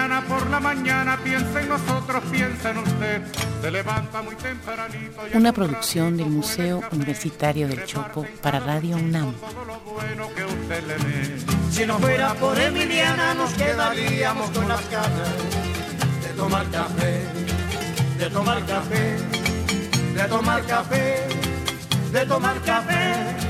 Emiliana por la mañana piensa en nosotros, piensa en usted. Se levanta muy tempranito. y Una producción del Museo café. Universitario del Chopo para Radio UNAM. Todo lo bueno que usted le dé. Si no fuera por Emiliana nos quedaríamos con las ganas de tomar café, de tomar café, de tomar café, de tomar café.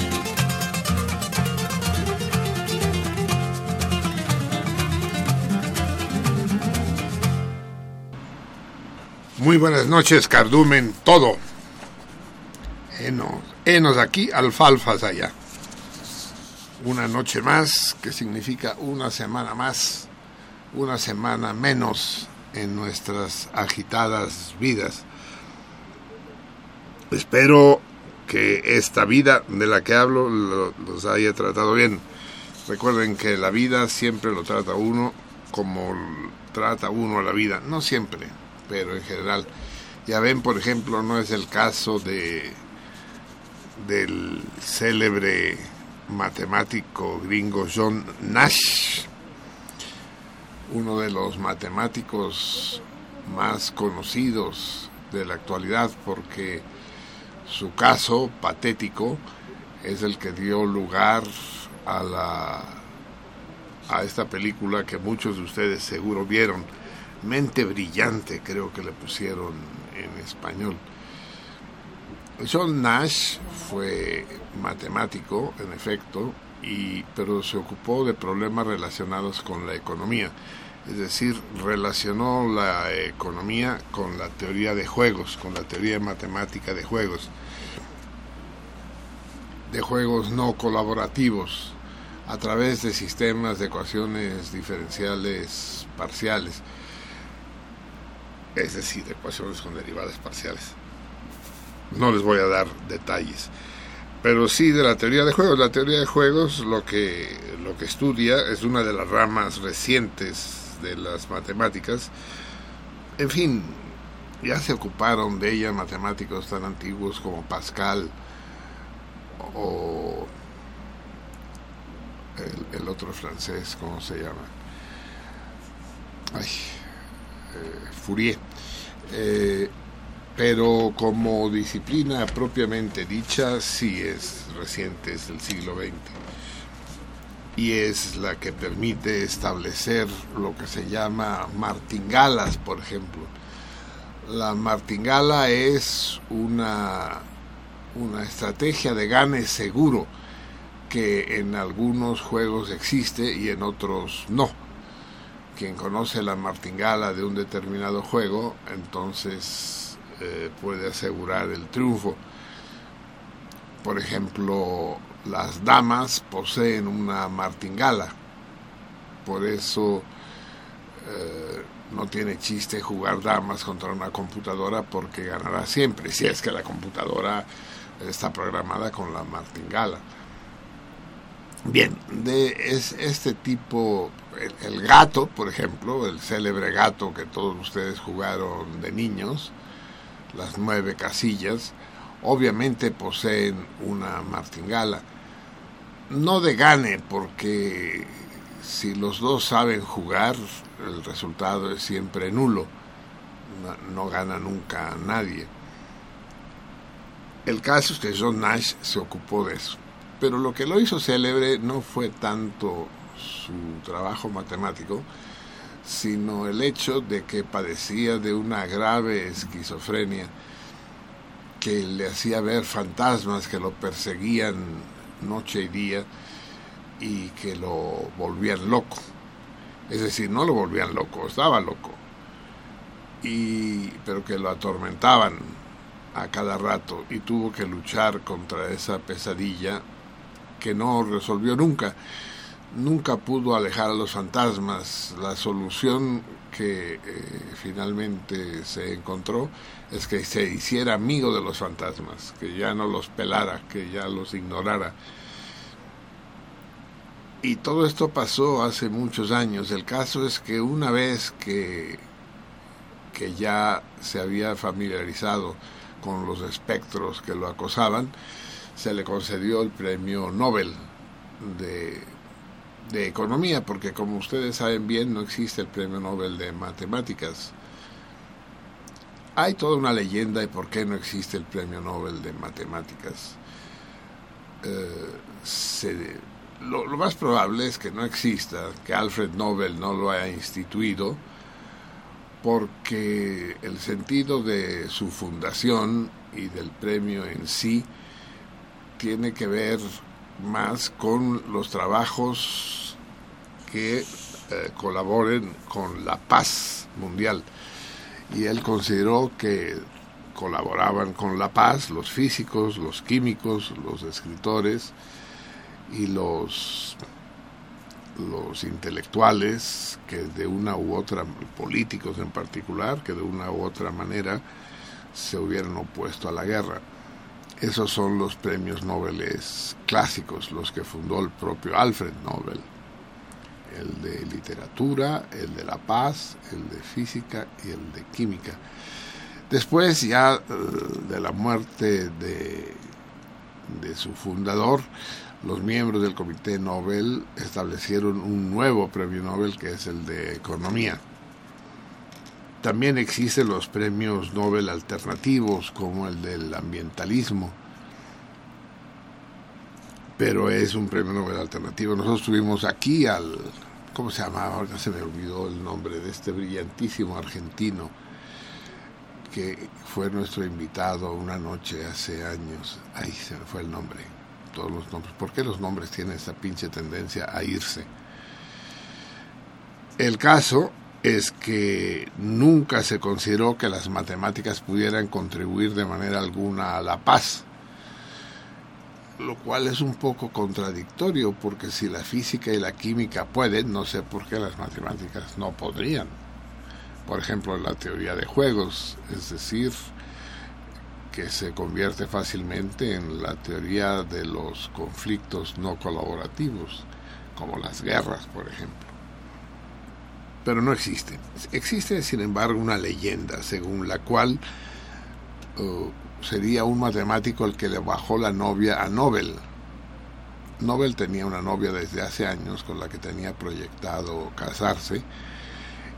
Muy buenas noches, cardumen, todo. Enos, enos aquí, alfalfas allá. Una noche más, que significa una semana más, una semana menos en nuestras agitadas vidas. Espero que esta vida de la que hablo lo- los haya tratado bien. Recuerden que la vida siempre lo trata uno como trata uno a la vida. No siempre, pero en general. Ya ven, por ejemplo, no es el caso de del célebre matemático gringo John Nash, uno de los matemáticos más conocidos de la actualidad porque su caso patético es el que dio lugar a la a esta película que muchos de ustedes seguro vieron Mente brillante creo que le pusieron en español. John Nash fue matemático, en efecto, y, pero se ocupó de problemas relacionados con la economía. Es decir, relacionó la economía con la teoría de juegos, con la teoría matemática de juegos, de juegos no colaborativos, a través de sistemas de ecuaciones diferenciales parciales, es decir, ecuaciones con derivadas parciales. No les voy a dar detalles. Pero sí de la teoría de juegos. La teoría de juegos lo que, lo que estudia es una de las ramas recientes de las matemáticas. En fin, ya se ocuparon de ella matemáticos tan antiguos como Pascal o el, el otro francés, ¿cómo se llama? Ay, Fourier. Eh, pero como disciplina propiamente dicha, sí es reciente, es del siglo XX. Y es la que permite establecer lo que se llama martingalas, por ejemplo. La martingala es una, una estrategia de gane seguro que en algunos juegos existe y en otros no. Quien conoce la martingala de un determinado juego, entonces eh, puede asegurar el triunfo. Por ejemplo, las damas poseen una martingala. Por eso eh, no tiene chiste jugar damas contra una computadora porque ganará siempre, si es que la computadora está programada con la martingala. Bien, de es, este tipo, el, gato, por ejemplo, el célebre gato que todos ustedes jugaron de niños, las nueve casillas, obviamente poseen una martingala. No de gane, porque si los dos saben jugar, el resultado es siempre nulo. No, gana nunca nadie. El caso es que John Nash se ocupó de eso. Pero lo que lo hizo célebre no fue tanto su trabajo matemático, sino el hecho de que padecía de una grave esquizofrenia que le hacía ver fantasmas que lo perseguían noche y día y que lo volvían loco. Es decir, no lo volvían loco, estaba loco. Y, pero que lo atormentaban a cada rato y tuvo que luchar contra esa pesadilla que no resolvió nunca. Nunca pudo alejar a los fantasmas. La solución que eh, finalmente se encontró es que se hiciera amigo de los fantasmas, que ya no los pelara, que ya los ignorara. Y todo esto pasó hace muchos años. El caso es que una vez que, que ya se había familiarizado con los espectros que lo acosaban, se le concedió el premio Nobel de, de Economía, porque como ustedes saben bien, no existe el premio Nobel de Matemáticas. Hay toda una leyenda de por qué no existe el premio Nobel de Matemáticas. Eh, lo, lo, más probable es que no exista, que Alfred Nobel no lo haya instituido, porque el sentido de su fundación y del premio en sí tiene que ver más con los trabajos que eh, colaboren con la paz mundial. Y él consideró que colaboraban con la paz los físicos, los químicos, los escritores y los los intelectuales que de una u otra, políticos en particular, que de una u otra manera se hubieran opuesto a la guerra. Esos son los premios Nobel clásicos, los que fundó el propio Alfred Nobel. El de literatura, el de la paz, el de física y el de química. Después ya eh, de la muerte de, de su fundador, los miembros del Comité Nobel establecieron un nuevo premio Nobel que es el de Economía. También existen los premios Nobel alternativos, como el del ambientalismo, pero es un premio Nobel alternativo. Nosotros tuvimos aquí al, ¿cómo se llamaba? Ahora se me olvidó el nombre de este brillantísimo argentino que fue nuestro invitado una noche hace años. Ahí se me fue el nombre. Todos los nombres. ¿Por qué los nombres tienen esa pinche tendencia a irse? El caso es que nunca se consideró que las matemáticas pudieran contribuir de manera alguna a la paz, lo cual es un poco contradictorio porque si la física y la química pueden, no sé por qué las matemáticas no podrían. Por ejemplo, la teoría de juegos, es decir, que se convierte fácilmente en la teoría de los conflictos no colaborativos, como las guerras, por ejemplo pero no existe. Existe, sin embargo, una leyenda según la cual uh, sería un matemático el que le bajó la novia a Nobel. Nobel tenía una novia desde hace años con la que tenía proyectado casarse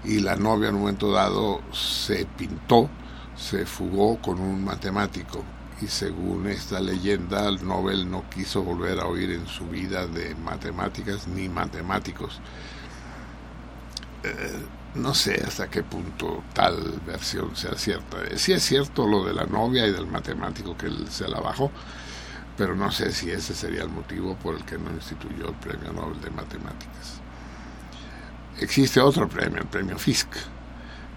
y la novia en un momento dado se pintó, se fugó con un matemático y según esta leyenda Nobel no quiso volver a oír en su vida de matemáticas ni matemáticos eh, no sé hasta qué punto tal versión sea cierta. Si es cierto lo de la novia y del matemático que él se la bajó, pero no sé si ese sería el motivo por el que no instituyó el Premio Nobel de Matemáticas. Existe otro premio, el Premio Fisk,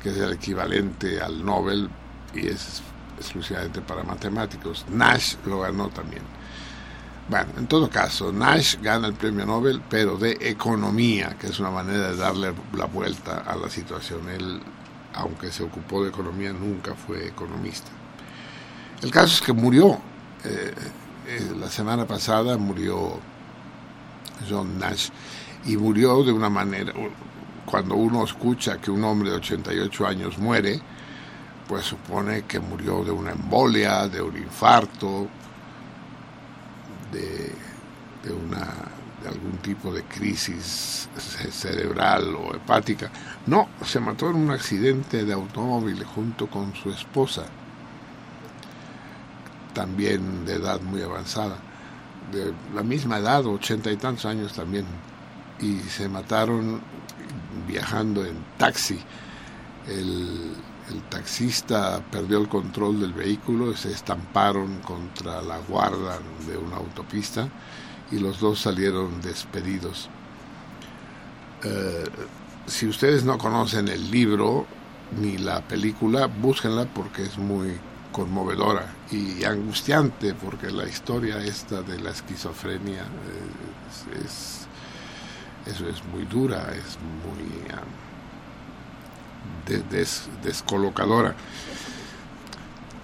que es el equivalente al Nobel y es exclusivamente para matemáticos. Nash lo ganó también. Bueno, en todo caso, Nash gana el premio Nobel, pero de economía, que es una manera de darle la vuelta a la situación. Él, aunque se ocupó de economía, nunca fue economista. El caso es que murió. Eh, eh, la semana pasada murió John Nash y murió de una manera, cuando uno escucha que un hombre de 88 años muere, pues supone que murió de una embolia, de un infarto, de, de, una, de algún tipo de crisis cerebral o hepática. No, se mató en un accidente de automóvil junto con su esposa, también de edad muy avanzada, de la misma edad, ochenta y tantos años también, y se mataron viajando en taxi. El, el taxista perdió el control del vehículo se estamparon contra la guarda de una autopista y los dos salieron despedidos. Eh, si ustedes no conocen el libro ni la película, búsquenla porque es muy conmovedora y angustiante porque la historia esta de la esquizofrenia es, muy dura, es muy... descolocadora.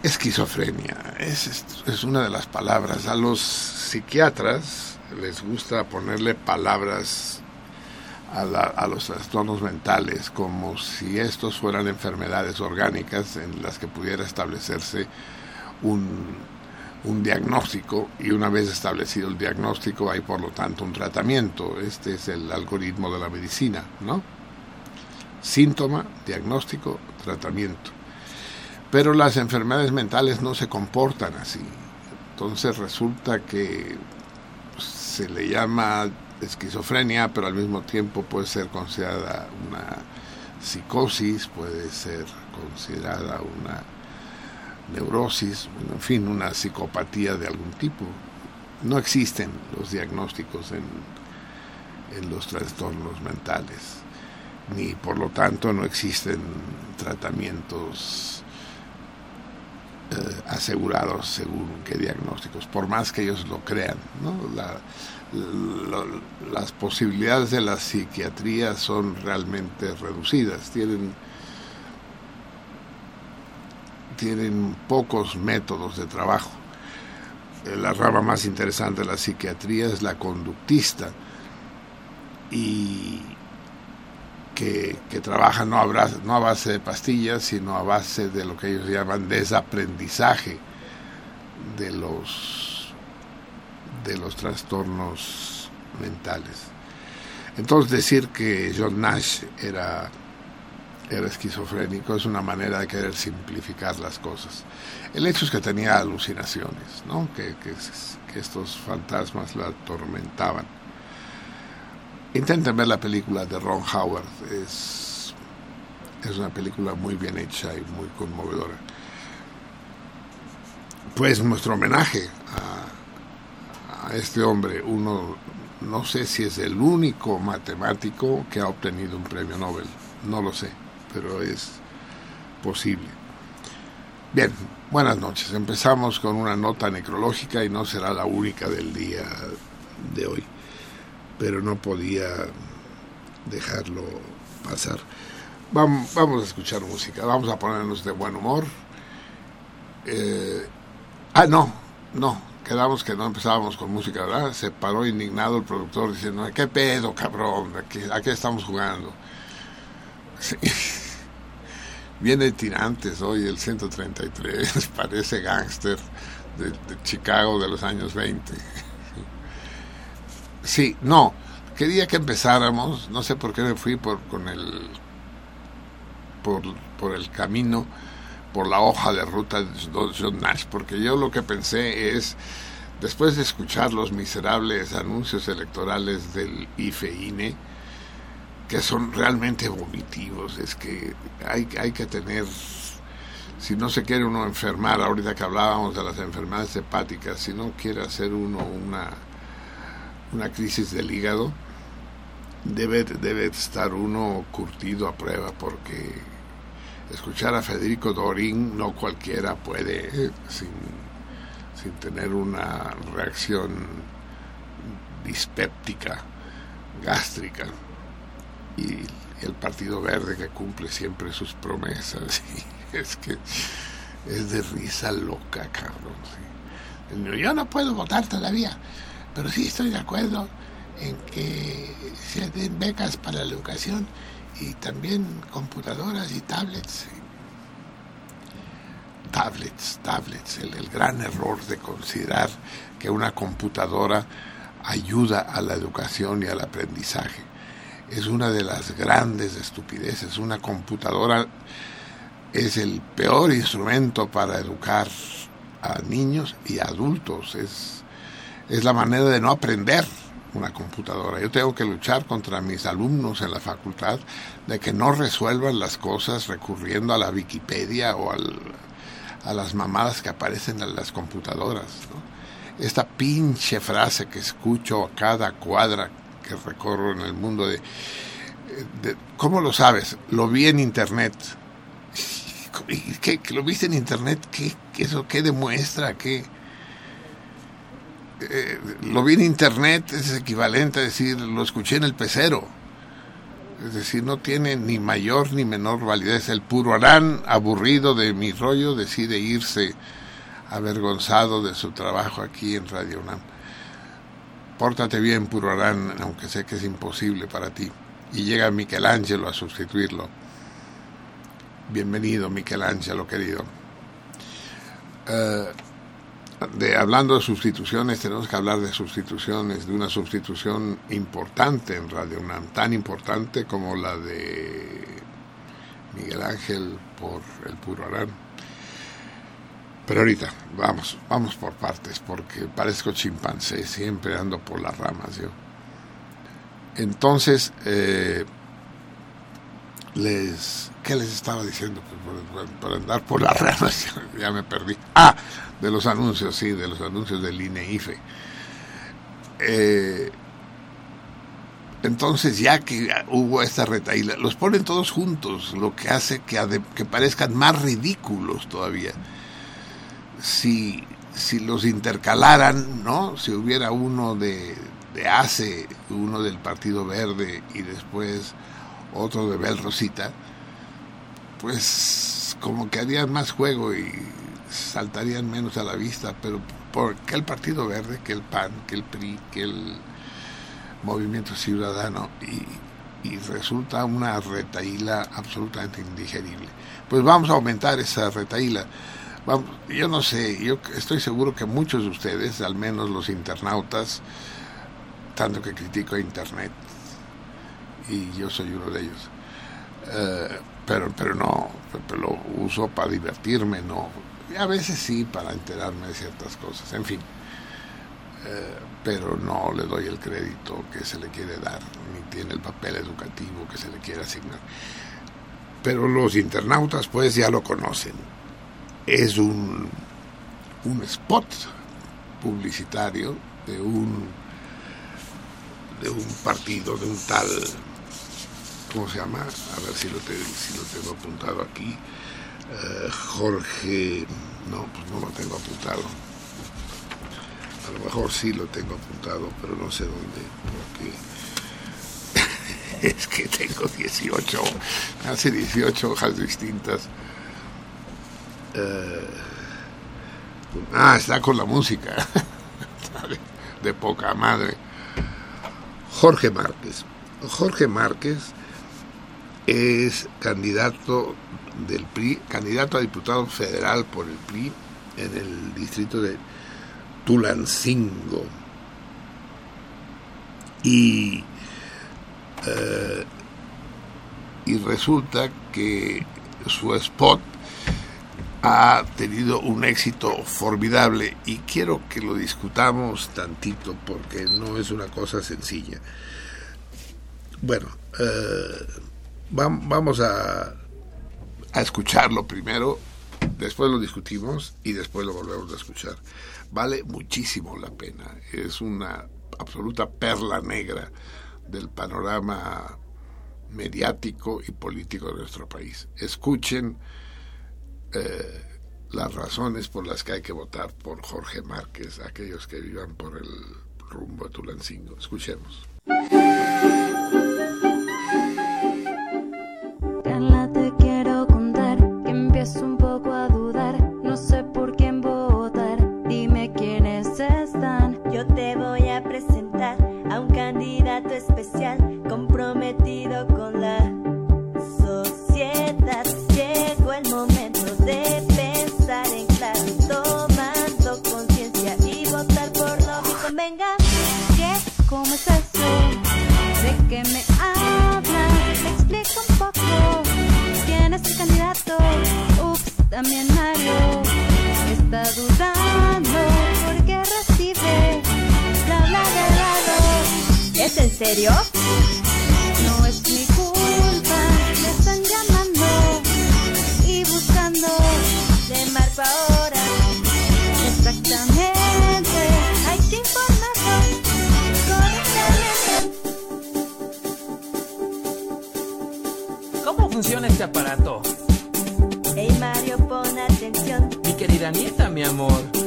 Esquizofrenia es, es una de las palabras. A los psiquiatras les gusta ponerle palabras a, a, los trastornos mentales como si estos fueran enfermedades orgánicas en las que pudiera establecerse un, un, diagnóstico y una vez establecido el diagnóstico hay por lo tanto un tratamiento. Este es el algoritmo de la medicina, ¿no? Síntoma, diagnóstico, tratamiento. Pero las enfermedades mentales no se comportan así. Entonces resulta que se le llama esquizofrenia, pero al mismo tiempo puede ser considerada una psicosis, puede ser considerada una neurosis, en fin, una psicopatía de algún tipo. No existen los diagnósticos en, en los trastornos mentales ni por lo tanto no existen tratamientos eh, asegurados según qué diagnósticos, por más que ellos lo crean. las posibilidades de la psiquiatría son realmente reducidas, tienen, tienen pocos métodos de trabajo. Eh, la rama más interesante de la psiquiatría es la conductista y que, trabajan no a, no a base de pastillas, sino a base de lo que ellos llaman desaprendizaje de los, de los trastornos mentales. Entonces decir que John Nash era, era esquizofrénico es una manera de querer simplificar las cosas. El hecho es que tenía alucinaciones, ¿no? que, que estos fantasmas la atormentaban. Intenten ver la película de Ron Howard. Es, es una película muy bien hecha y muy conmovedora. Pues nuestro homenaje a, a este hombre, uno, no sé si es el único matemático que ha obtenido un premio Nobel, no lo sé, pero es posible. Bien, buenas noches. Empezamos con una nota necrológica y no será la única del día de hoy pero no podía dejarlo pasar. Vamos, a escuchar música, vamos a ponernos de buen humor. Eh, ah, no, no, quedamos que no empezábamos con música, ¿verdad? Se paró indignado el productor diciendo, ¿qué pedo, cabrón? ¿A qué, estamos jugando? Viene tirantes hoy el 133, parece gángster de, de Chicago de los años 20. Sí, no, quería que empezáramos, no sé por qué me fui por con el por, por el camino, por la hoja de ruta de John Nash, porque yo lo que pensé es después de escuchar los miserables anuncios electorales del IFEINE, que son realmente vomitivos, es que hay, hay que tener si no se quiere uno enfermar, ahorita que hablábamos de las enfermedades hepáticas, si no quiere hacer uno una, una crisis del hígado, debe, debe estar uno curtido a prueba porque escuchar a Federico Dorín no cualquiera puede sin, sin tener una reacción dispéptica, gástrica. Y el Partido Verde que cumple siempre sus promesas. es que es de risa loca, Carlos. Yo no puedo votar todavía, pero sí estoy de acuerdo en que se den becas para la educación y también computadoras y tablets. Tablets, tablets, el, el gran error de considerar que una computadora ayuda a la educación y al aprendizaje. Es una de las grandes estupideces. Una computadora es el peor instrumento para educar a niños y adultos. Es, es la manera de no aprender una computadora. Yo tengo que luchar contra mis alumnos en la facultad de que no resuelvan las cosas recurriendo a la Wikipedia o a las mamadas que aparecen en las computadoras. Esta pinche frase que escucho a cada cuadra que recorro en el mundo de, de ¿cómo lo sabes? Lo vi en internet ¿Qué, ¿Lo viste en internet? ¿Qué, eso qué demuestra? ¿Qué? Eh, lo vi en internet es equivalente a decir lo escuché en el pecero. Es decir, no tiene ni mayor ni menor validez. El puro Arán, aburrido de mi rollo, decide irse avergonzado de su trabajo aquí en Radio UNAM. Pórtate bien, puro Arán, aunque sé que es imposible para ti. Y llega Michelangelo a sustituirlo Bienvenido, Michelangelo, querido. Eh, de, hablando de sustituciones, tenemos que hablar de sustituciones, de una sustitución importante en Radio UNAM, tan importante como la de Miguel Ángel por el puro Arán. Pero ahorita, vamos, vamos por partes, porque parezco chimpancé, siempre ando por las ramas yo. Entonces, eh, les ¿qué les estaba diciendo? Pues, por, andar por las ramas ya me perdí. Ah, de los anuncios, sí, de los anuncios del INEIFE. Eh, entonces, ya que hubo esta retaíla, los ponen todos juntos, lo que hace que, que parezcan más ridículos todavía. Si, si los intercalaran, ¿no? Si hubiera uno de, de ACE, uno del Partido Verde y después otro de Bel Rosita, pues como que harían más juego y saltarían menos a la vista, pero ¿por qué el Partido Verde, que el PAN, que el PRI, que el Movimiento Ciudadano? Y, resulta una retaíla absolutamente indigerible. Pues vamos a aumentar esa retaíla. Vamos, yo no sé, yo estoy seguro que muchos de ustedes, al menos los internautas, tanto que critico a Internet, y yo soy uno de ellos, eh, pero, pero no, pero lo uso para divertirme, no. A veces sí, para enterarme de ciertas cosas, en fin. Eh, pero no le doy el crédito que se le quiere dar, ni tiene el papel educativo que se le quiere asignar. Pero los internautas pues ya lo conocen. Es un, un spot publicitario de un, de un partido, de un tal ¿cómo se llama? A ver si lo, si lo tengo apuntado aquí. Eh, Jorge, no, pues no lo tengo apuntado. A lo mejor sí lo tengo apuntado, pero no sé dónde, porque es que tengo 18, hace 18 hojas distintas. Eh, ah, está con la música, de poca madre. Jorge Márquez. Jorge Márquez es candidato del PRI, candidato a diputado federal por el PRI en el distrito de Tulancingo. Y, eh, y resulta que su spot ha tenido un éxito formidable y quiero que lo discutamos tantito porque no es una cosa sencilla. Bueno, eh, vamos a, a escucharlo primero después lo discutimos y después lo volvemos a escuchar. Vale muchísimo la pena. Es una absoluta perla negra del panorama mediático y político de nuestro país. Escuchen eh, las razones por las que hay que votar por Jorge Márquez, aquellos que vivan por el rumbo de Tulancingo. Escuchemos. es un poco serio? No es mi culpa, me están llamando y buscando de mar ahora. Exactamente, hay que informarse. ¿Cómo funciona este aparato? Hey Mario, pon atención. Mi querida nieta, mi amor.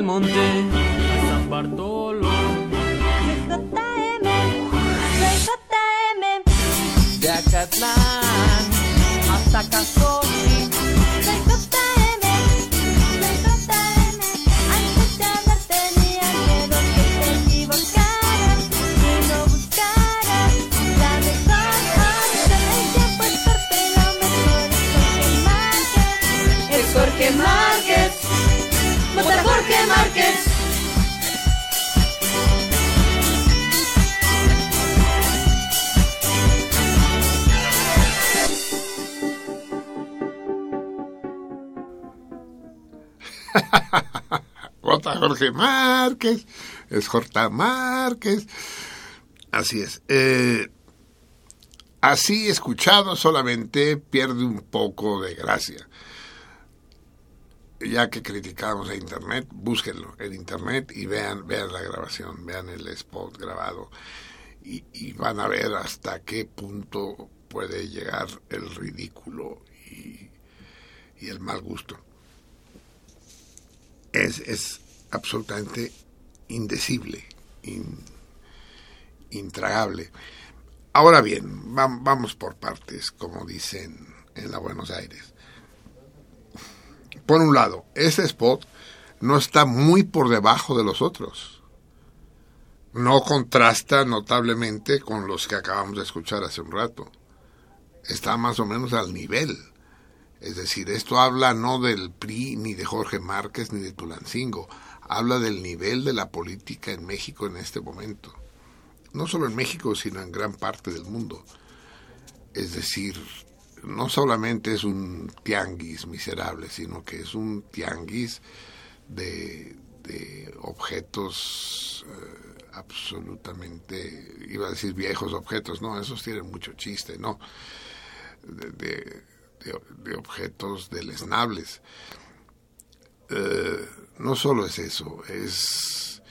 Del Monte, Márquez, es Jorge Márquez. Así es. Eh, así escuchado solamente pierde un poco de gracia ya que criticamos a Internet, búsquenlo en Internet y vean, vean la grabación, vean el spot grabado y, van a ver hasta qué punto puede llegar el ridículo y, el mal gusto. Es absolutamente indecible, intragable. Ahora bien, vamos por partes, como dicen en la Buenos Aires por un lado, ese spot no está muy por debajo de los otros. No contrasta notablemente con los que acabamos de escuchar hace un rato. Está más o menos al nivel. Es decir, esto habla no del PRI, ni de Jorge Márquez, ni de Tulancingo. Habla del nivel de la política en México en este momento. No solo en México, sino en gran parte del mundo. Es decir, no solamente es un tianguis miserable, sino que es un tianguis de, objetos eh, absolutamente, iba a decir viejos objetos, no, esos tienen mucho chiste, ¿no? De, de, de objetos deleznables. Eh, no solo es eso, es,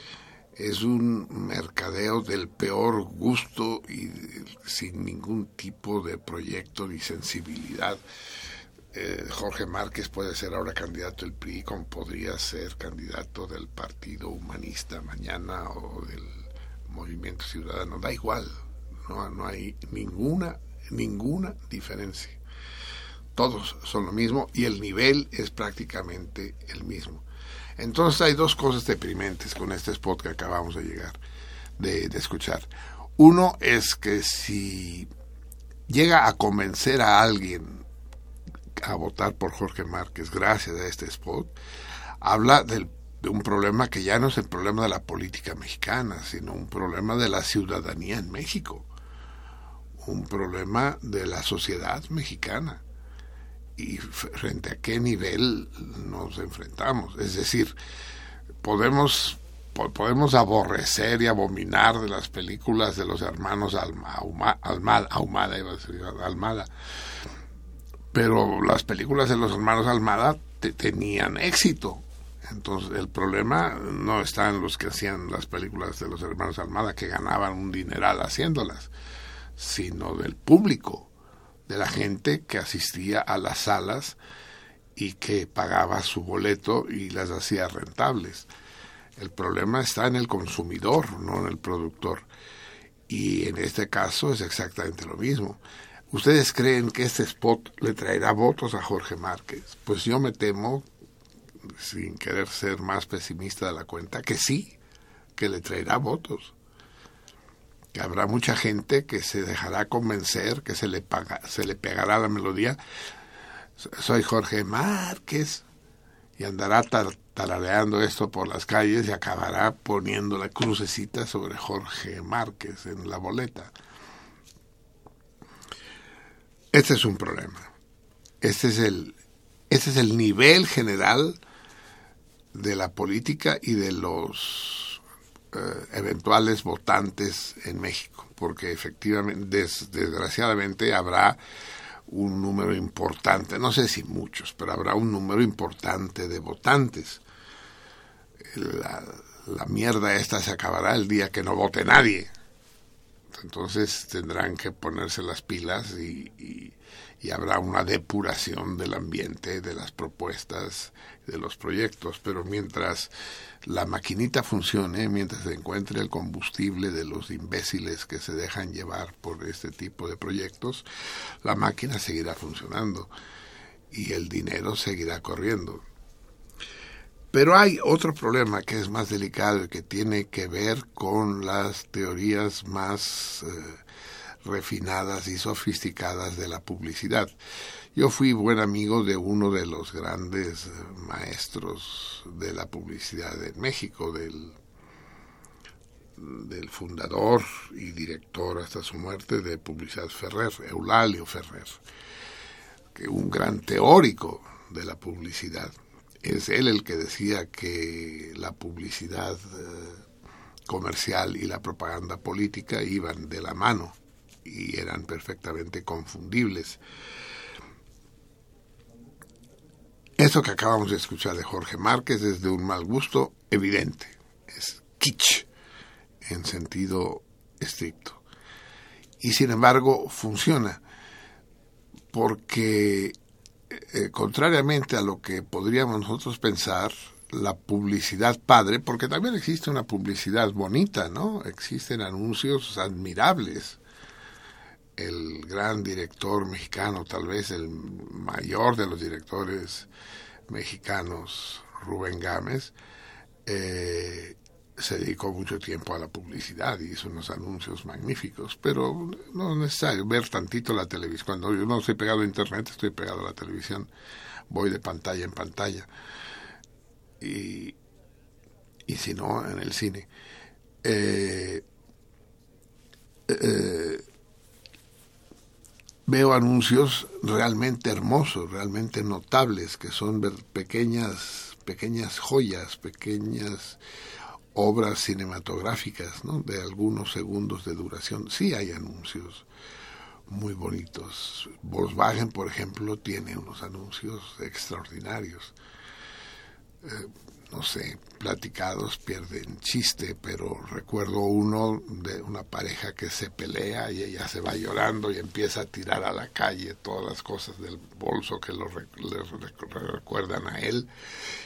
es un mercadeo del peor gusto y sin ningún tipo de proyecto ni sensibilidad. Eh, Jorge Márquez puede ser ahora candidato del PRI, como podría ser candidato del Partido Humanista mañana o del Movimiento Ciudadano. Da igual, no, no hay ninguna, ninguna diferencia. Todos son lo mismo y el nivel es prácticamente el mismo. Entonces hay dos cosas deprimentes con este spot que acabamos de llegar, de, escuchar. Uno es que si llega a convencer a alguien a votar por Jorge Márquez gracias a este spot, habla del, de un problema que ya no es el problema de la política mexicana, sino un problema de la ciudadanía en México, un problema de la sociedad mexicana y frente a qué nivel nos enfrentamos. Es decir, podemos podemos aborrecer y abominar de las películas de los hermanos Alma, Almada, pero las películas de los hermanos Almada te, tenían éxito. Entonces el problema no está en los que hacían las películas de los hermanos Almada, que ganaban un dineral haciéndolas, sino del público de la gente que asistía a las salas y que pagaba su boleto y las hacía rentables. El problema está en el consumidor, no en el productor. Y en este caso es exactamente lo mismo. ¿Ustedes creen que este spot le traerá votos a Jorge Márquez? Pues yo me temo, sin querer ser más pesimista de la cuenta, que sí, que le traerá votos que habrá mucha gente que se dejará convencer, que se le, paga, se le pegará la melodía. Soy Jorge Márquez y andará tar, tarareando esto por las calles y acabará poniendo la crucecita sobre Jorge Márquez en la boleta. Este es un problema. Este es el, este es el nivel general de la política y de los eventuales votantes en México, porque efectivamente, des, desgraciadamente, habrá un número importante, no sé si muchos, pero habrá un número importante de votantes. La, la mierda esta se acabará el día que no vote nadie. Entonces tendrán que ponerse las pilas y habrá una depuración del ambiente, de las propuestas, de los proyectos, pero mientras la maquinita funcione, mientras se encuentre el combustible de los imbéciles que se dejan llevar por este tipo de proyectos, la máquina seguirá funcionando y el dinero seguirá corriendo. Pero hay otro problema que es más delicado y que tiene que ver con las teorías más eh, refinadas y sofisticadas de la publicidad. Yo fui buen amigo de uno de los grandes eh, maestros de la publicidad en México, del, del fundador y director hasta su muerte de Publicidad Ferrer, Eulalio Ferrer, que un gran teórico de la publicidad. Es él el que decía que la publicidad eh, comercial y la propaganda política iban de la mano y eran perfectamente confundibles. Eso que acabamos de escuchar de Jorge Márquez es de un mal gusto evidente. Es kitsch en sentido estricto. Y sin embargo funciona porque, eh, contrariamente a lo que podríamos nosotros pensar, la publicidad padre, porque también existe una publicidad bonita, ¿no? Existen anuncios admirables. El gran director mexicano, tal vez el mayor de los directores mexicanos, Rubén Gámez, eh, se dedicó mucho tiempo a la publicidad y hizo unos anuncios magníficos, pero no es necesario ver tantito la televisión. Cuando yo no estoy pegado a internet, estoy pegado a la televisión, voy de pantalla en pantalla. Y, y si no, en el cine. Eh, eh, veo anuncios realmente hermosos, realmente notables, que son pequeñas, pequeñas joyas, pequeñas obras cinematográficas, ¿no? De algunos segundos de duración. Sí hay anuncios muy bonitos. Volkswagen, por ejemplo, tiene unos anuncios extraordinarios. Eh, no sé, platicados pierden chiste, pero recuerdo uno de una pareja que se pelea y ella se va llorando y empieza a tirar a la calle todas las cosas del bolso que lo le rec- recuerdan a él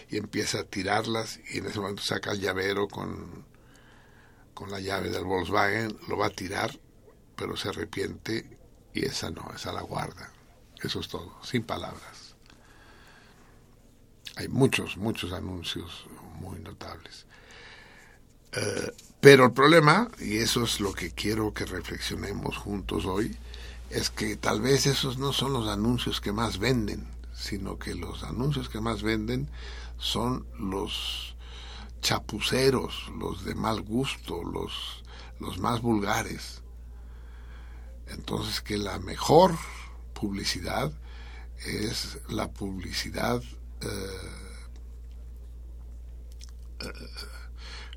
y empieza a tirarlas y en ese momento saca el llavero con, con la llave del Volkswagen, lo va a tirar, pero se arrepiente y esa no, esa la guarda. Eso es todo, sin palabras. Hay muchos, muchos anuncios muy notables. Eh, pero el problema, y eso es lo que quiero que reflexionemos juntos hoy, es que tal vez esos no son los anuncios que más venden, sino que los anuncios que más venden son los chapuceros, los de mal gusto, los, los más vulgares. Entonces que la mejor publicidad es la publicidad,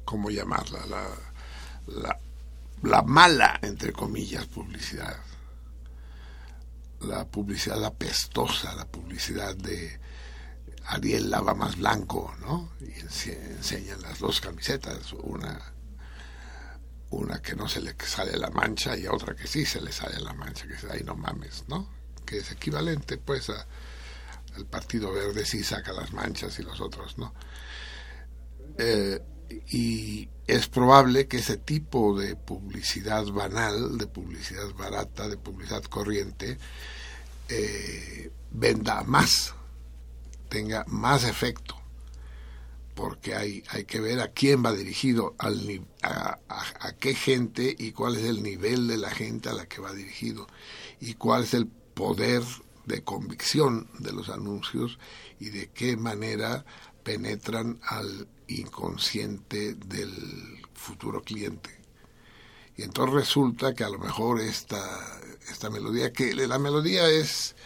¿cómo llamarla? La, la, la mala, entre comillas, publicidad. La publicidad apestosa, la publicidad de Ariel lava más blanco, ¿no? Y ense- enseñan las dos camisetas, una una que no se le sale la mancha y otra que sí se le sale la mancha, que es ahí no mames, ¿no? Que es equivalente, pues, a, el Partido Verde sí saca las manchas y los otros, ¿no? Eh, y es probable que ese tipo de publicidad banal, de publicidad barata, de publicidad corriente, eh, venda más, tenga más efecto porque hay, hay que ver a quién va dirigido, a qué gente y cuál es el nivel de la gente a la que va dirigido y cuál es el poder de convicción de los anuncios y de qué manera penetran al inconsciente del futuro cliente. Y entonces resulta que a lo mejor esta, esta melodía, que la melodía es,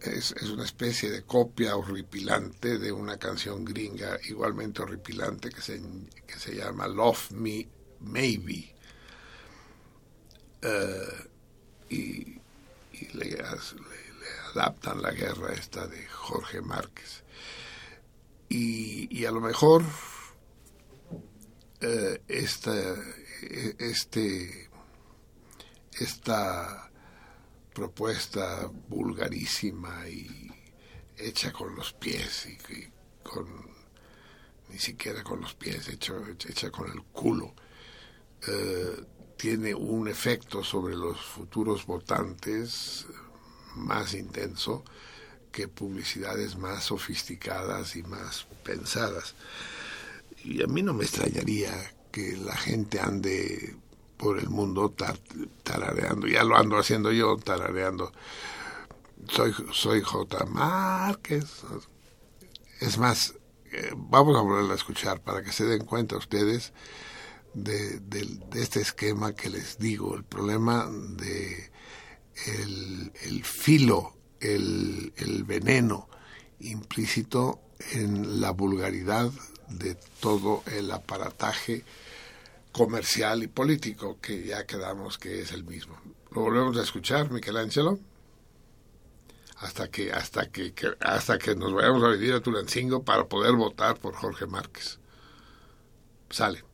es, es una especie de copia horripilante de una canción gringa igualmente horripilante que se, que se llama Love Me Maybe. Eh, y y le, adaptan la guerra esta de Jorge Márquez. Y, a lo mejor eh, esta, eh, este, esta propuesta vulgarísima y hecha con los pies y, con ni siquiera con los pies, hecha con el culo, eh, tiene un efecto sobre los futuros votantes más intenso que publicidades más sofisticadas y más pensadas. Y a mí no me extrañaría que la gente ande por el mundo tar- tarareando, ya lo ando haciendo yo, tarareando. Soy, soy J. Márquez. Es más, eh, vamos a volver a escuchar para que se den cuenta ustedes de, de este esquema que les digo, el problema de el, filo, el, veneno implícito en la vulgaridad de todo el aparataje comercial y político que ya quedamos que es el mismo. Lo volvemos a escuchar, Michelangelo, hasta que hasta que, hasta que nos vayamos a vivir a Tulancingo para poder votar por Jorge Márquez. Sale.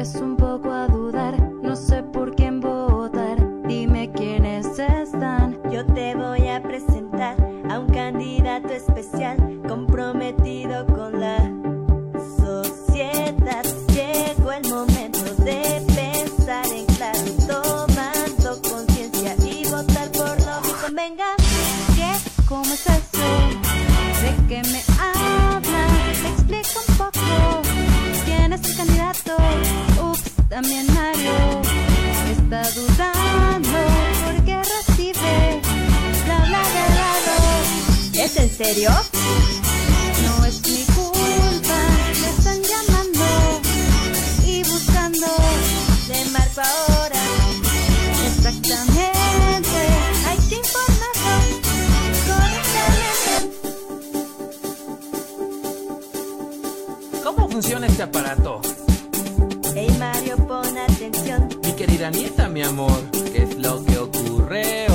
Empiezo un poco serio? No es mi culpa, me están llamando y buscando. Le marco ahora. Exactamente, hay que informarnos correctamente. ¿Cómo funciona este aparato? Hey Mario, pon atención. Mi querida nieta, mi amor, ¿qué es lo que ocurre?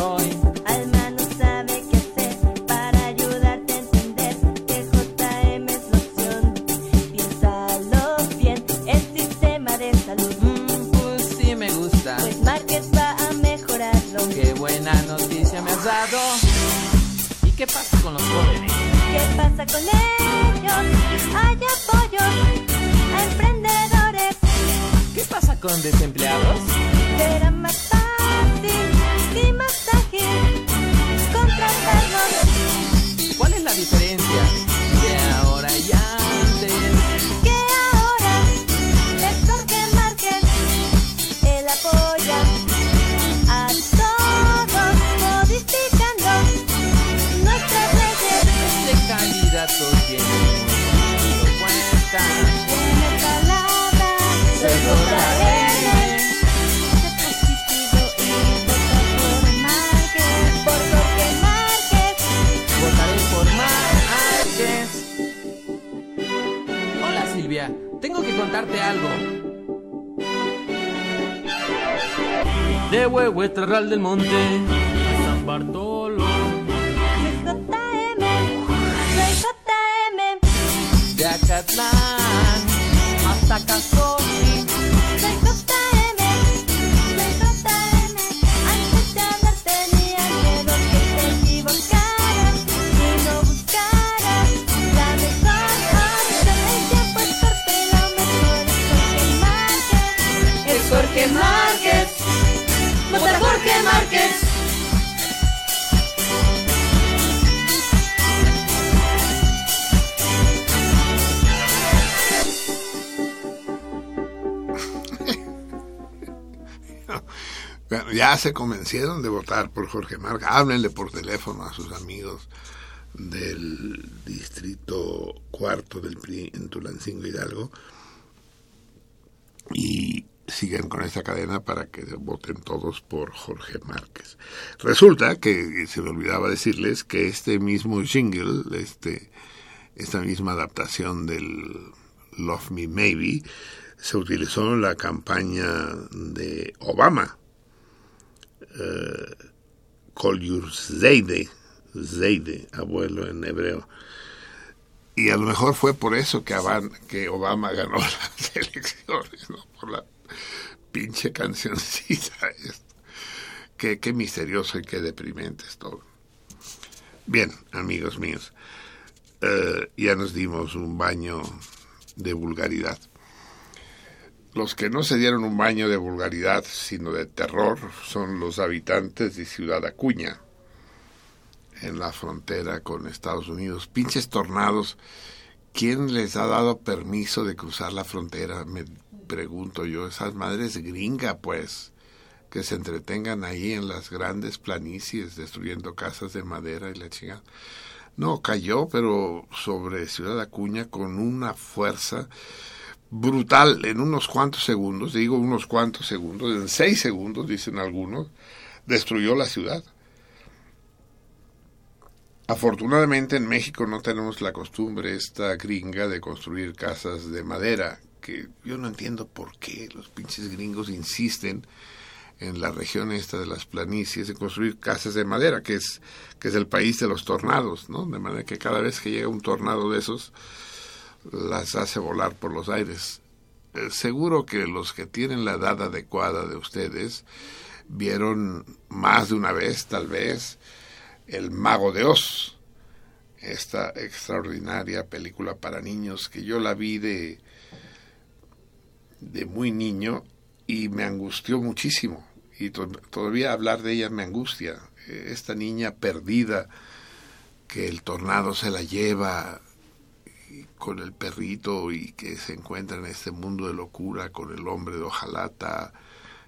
¿Qué pasa con ellos? Hay apoyos a emprendedores. ¿Qué pasa con desempleados? Huehueterral del Monte San Bartolo, se convencieron de votar por Jorge Marca. Háblenle por teléfono a sus amigos del distrito cuarto del PRI en Tulancingo Hidalgo y sigan con esta cadena para que voten todos por Jorge Márquez. Resulta que se me olvidaba decirles que este mismo jingle, este, esta misma adaptación del Love Me Maybe, se utilizó en la campaña de Obama. Call Your Zeide, Zeide, abuelo en hebreo. Y a lo mejor fue por eso que, que Obama ganó las elecciones, ¿no? Por la pinche cancioncita. Qué, qué misterioso y qué deprimente es todo. Bien, amigos míos, eh, ya nos dimos un baño de vulgaridad. Los que no se dieron un baño de vulgaridad, sino de terror, son los habitantes de Ciudad Acuña, en la frontera con Estados Unidos. Pinches tornados. ¿Quién les ha dado permiso de cruzar la frontera? Me pregunto yo. Esas madres gringa, pues, que se entretengan ahí en las grandes planicies, destruyendo casas de madera y la chingada. No, cayó, pero sobre Ciudad Acuña con una fuerza brutal en unos cuantos segundos, digo unos cuantos segundos, en seis segundos, dicen algunos, destruyó la ciudad. Afortunadamente en México no tenemos la costumbre esta gringa de construir casas de madera, que yo no entiendo por qué los pinches gringos insisten en la región esta de las planicies en construir casas de madera, que es que es el país de los tornados, ¿no? De manera que cada vez que llega un tornado de esos las hace volar por los aires. Eh, seguro que los que tienen la edad adecuada de ustedes vieron más de una vez, tal vez, El Mago de Oz, esta extraordinaria película para niños que yo la vi de, de muy niño y me angustió muchísimo. Y to- todavía hablar de ella me angustia. Eh, Esta niña perdida que el tornado se la lleva con el perrito y que se encuentra en este mundo de locura con el hombre de hojalata,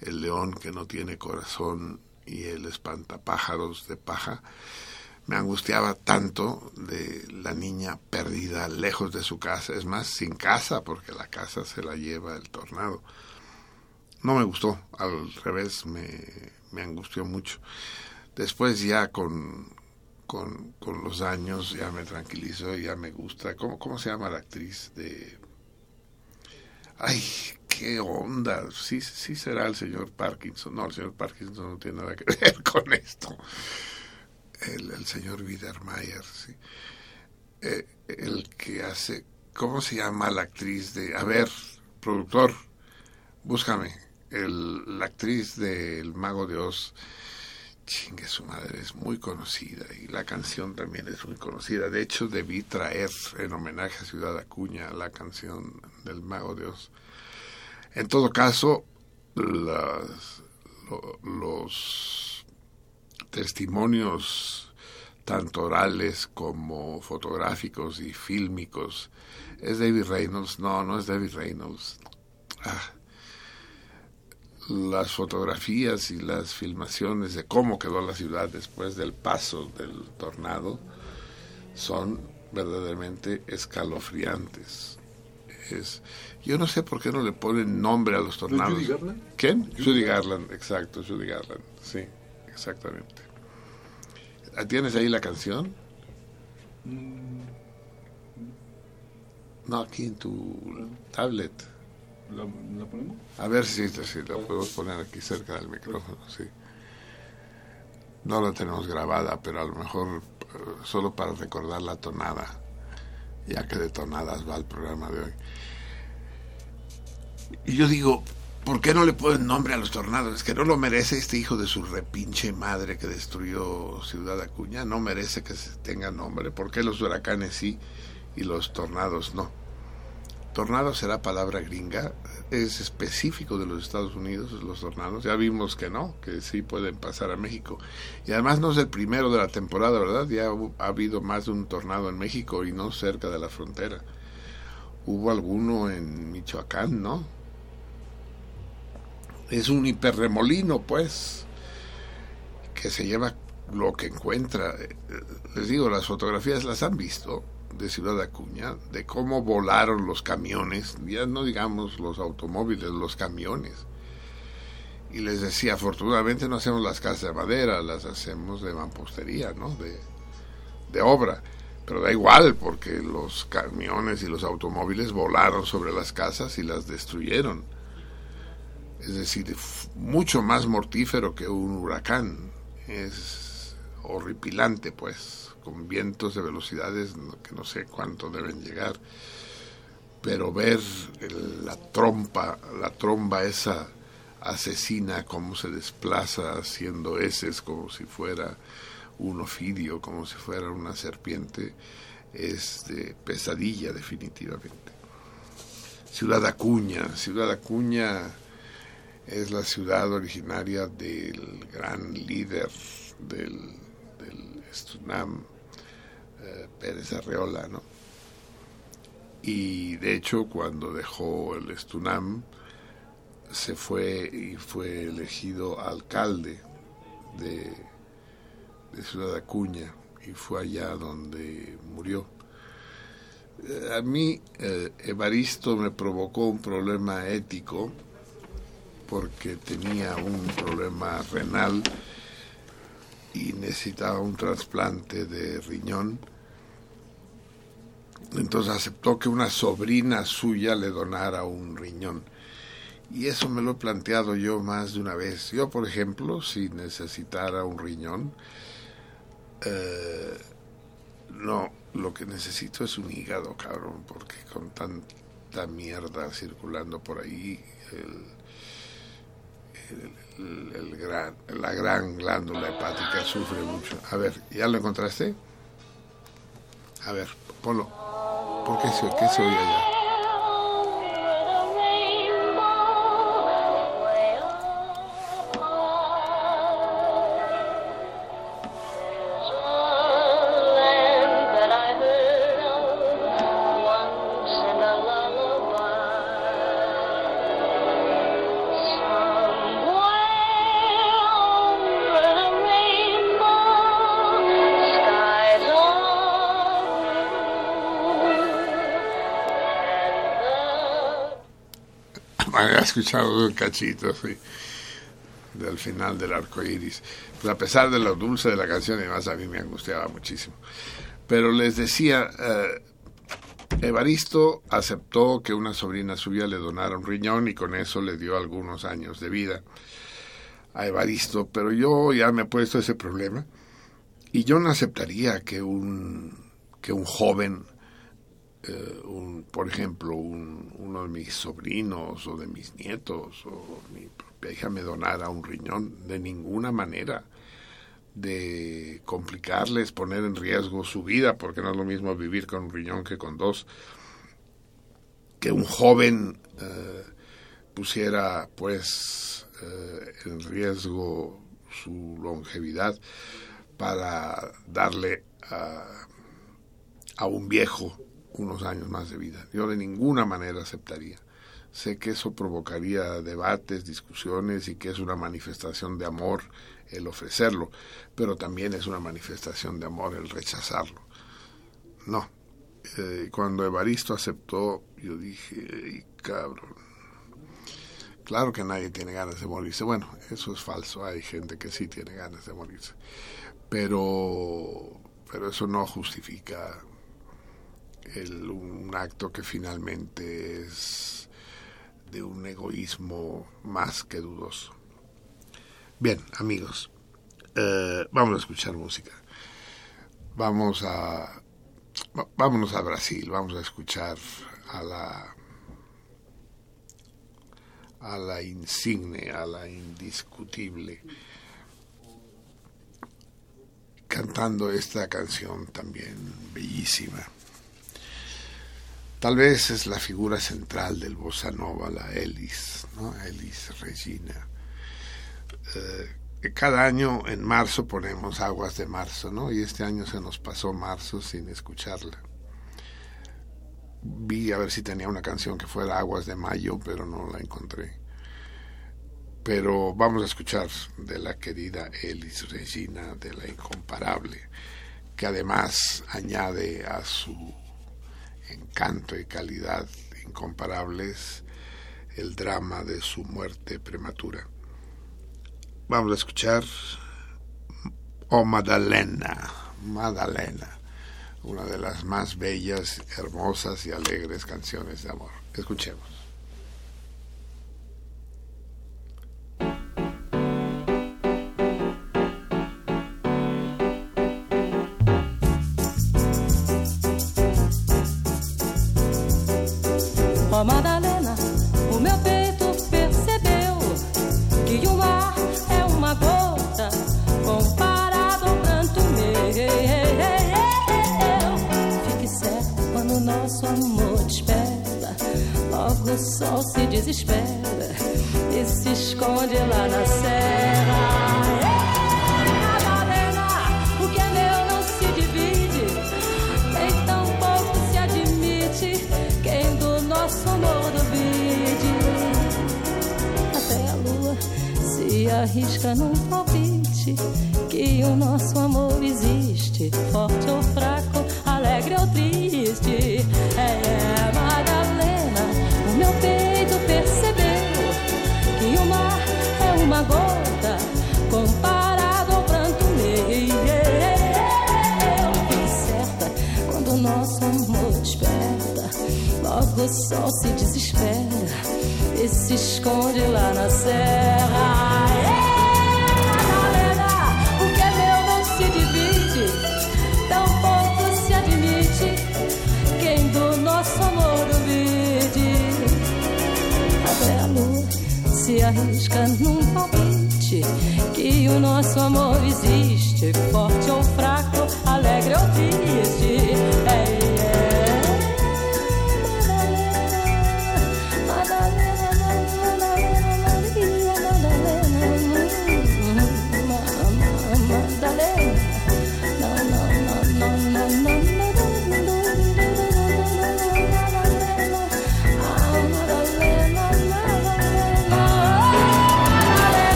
el león que no tiene corazón y el espantapájaros de paja, me angustiaba tanto de la niña perdida lejos de su casa, es más, sin casa, porque la casa se la lleva el tornado. No me gustó, al revés, me, me angustió mucho. Después ya con, con, con los años ya me tranquilizo, ya me gusta. ¿Cómo, ¿Cómo se llama la actriz de... Ay, ¿qué onda? Sí, sí será el señor Parkinson. No, el señor Parkinson no tiene nada que ver con esto. El, señor Wiedermayer, sí. Eh, el que hace, ¿cómo se llama la actriz de, a ver, productor, búscame, el, la actriz del Mago de Oz, chingue su madre, es muy conocida y la canción también es muy conocida. De hecho, debí traer en homenaje a Ciudad Acuña la canción del Mago de Oz. En todo caso, las- lo- los testimonios tanto orales como fotográficos y fílmicos. ¿Es David Reynolds? No, no es David Reynolds. Ah. Las fotografías y las filmaciones de cómo quedó la ciudad después del paso del tornado son verdaderamente escalofriantes. Es, yo no sé por qué no le ponen nombre a los tornados. Judy Garland? ¿Quién? Judy Garland, exacto, Judy Garland, sí, exactamente. ¿Tienes ahí la canción? No, aquí en tu tablet. ¿La, ponemos? A ver si, si la podemos poner aquí cerca del micrófono, sí. No la tenemos grabada, pero a lo mejor eh, solo para recordar la tonada, ya que de tonadas va el programa de hoy. Y yo digo, ¿por qué no le ponen nombre a los tornados? Es que no lo merece este hijo de su repinche madre que destruyó Ciudad Acuña, no merece que se tenga nombre. ¿Por qué los huracanes sí y los tornados no? Tornado será palabra gringa, es específico de los Estados Unidos, los tornados. Ya vimos que no, que sí pueden pasar a México. Y además no es el primero de la temporada, ¿verdad? Ya ha habido más de un tornado en México y no cerca de la frontera. Hubo alguno en Michoacán, ¿no? Es un hiperremolino, pues, que se lleva lo que encuentra. Eh, Les digo, las fotografías las han visto de Ciudad Acuña, de cómo volaron los camiones, ya no digamos los automóviles, los camiones. Y les decía, afortunadamente no hacemos las casas de madera, las hacemos de mampostería, ¿no? De, de obra. Pero da igual, porque los camiones y los automóviles volaron sobre las casas y las destruyeron. Es decir, mucho más mortífero que un huracán. Es horripilante, pues, con vientos de velocidades que no sé cuánto deben llegar. Pero ver la trompa, la tromba esa asesina, cómo se desplaza haciendo heces como si fuera un ofidio, como si fuera una serpiente, es de pesadilla definitivamente. Ciudad Acuña, Ciudad Acuña es la ciudad originaria del gran líder del Estunam, eh, Pérez Arreola, ¿no? Y de hecho cuando dejó el Estunam se fue y fue elegido alcalde de, de Ciudad Acuña y fue allá donde murió. Eh, A mí eh, Evaristo me provocó un problema ético porque tenía un problema renal y necesitaba un trasplante de riñón. Entonces aceptó que una sobrina suya le donara un riñón. Y eso me lo he planteado yo más de una vez. Yo, por ejemplo, si necesitara un riñón, eh, no, lo que necesito es un hígado, cabrón, porque con tanta mierda circulando por ahí, el, el- el gran, la gran glándula hepática sufre mucho. A ver, ¿ya lo encontraste? A ver, ponlo. ¿Por qué se, qué se oye allá? Había escuchado un cachito, sí, del final del arco iris. Pues a pesar de lo dulce de la canción, además a mí me angustiaba muchísimo. Pero les decía, eh, Evaristo aceptó que una sobrina suya le donara un riñón y con eso le dio algunos años de vida a Evaristo, pero yo ya me he puesto ese problema y yo no aceptaría que un, que un joven, eh, un, por ejemplo, un- uno de mis sobrinos o de mis nietos o mi propia hija me donara un riñón de ninguna manera de complicarles, poner en riesgo su vida, porque no es lo mismo vivir con un riñón que con dos, que un joven eh, pusiera pues eh, en riesgo su longevidad para darle a, a un viejo unos años más de vida. Yo de ninguna manera aceptaría. Sé que eso provocaría debates, discusiones y que es una manifestación de amor el ofrecerlo, pero también es una manifestación de amor el rechazarlo. No. Eh, cuando Evaristo aceptó, yo dije, "Ey, cabrón. Claro que nadie tiene ganas de morirse. Bueno, eso es falso. Hay gente que sí tiene ganas de morirse. Pero, pero eso no justifica el- un acto que finalmente es de un egoísmo más que dudoso. Bien, amigos, eh, vamos a escuchar música. Vamos a vámonos a Brasil, vamos a escuchar a la a la insigne, a la indiscutible cantando esta canción también bellísima. Tal vez es la figura central del bossa nova, la Elis, ¿no? Elis Regina. Eh, cada año en marzo ponemos aguas de marzo, ¿no? Y este año se nos pasó marzo sin escucharla. Vi a ver si tenía una canción que fuera aguas de mayo, pero no la encontré. Pero vamos a escuchar de la querida Elis Regina, de la incomparable, que además añade a su encanto y calidad incomparables el drama de su muerte prematura. Vamos a escuchar Oh Madalena, Madalena, una de las más bellas, hermosas y alegres canciones de amor. Escuchemos. Ó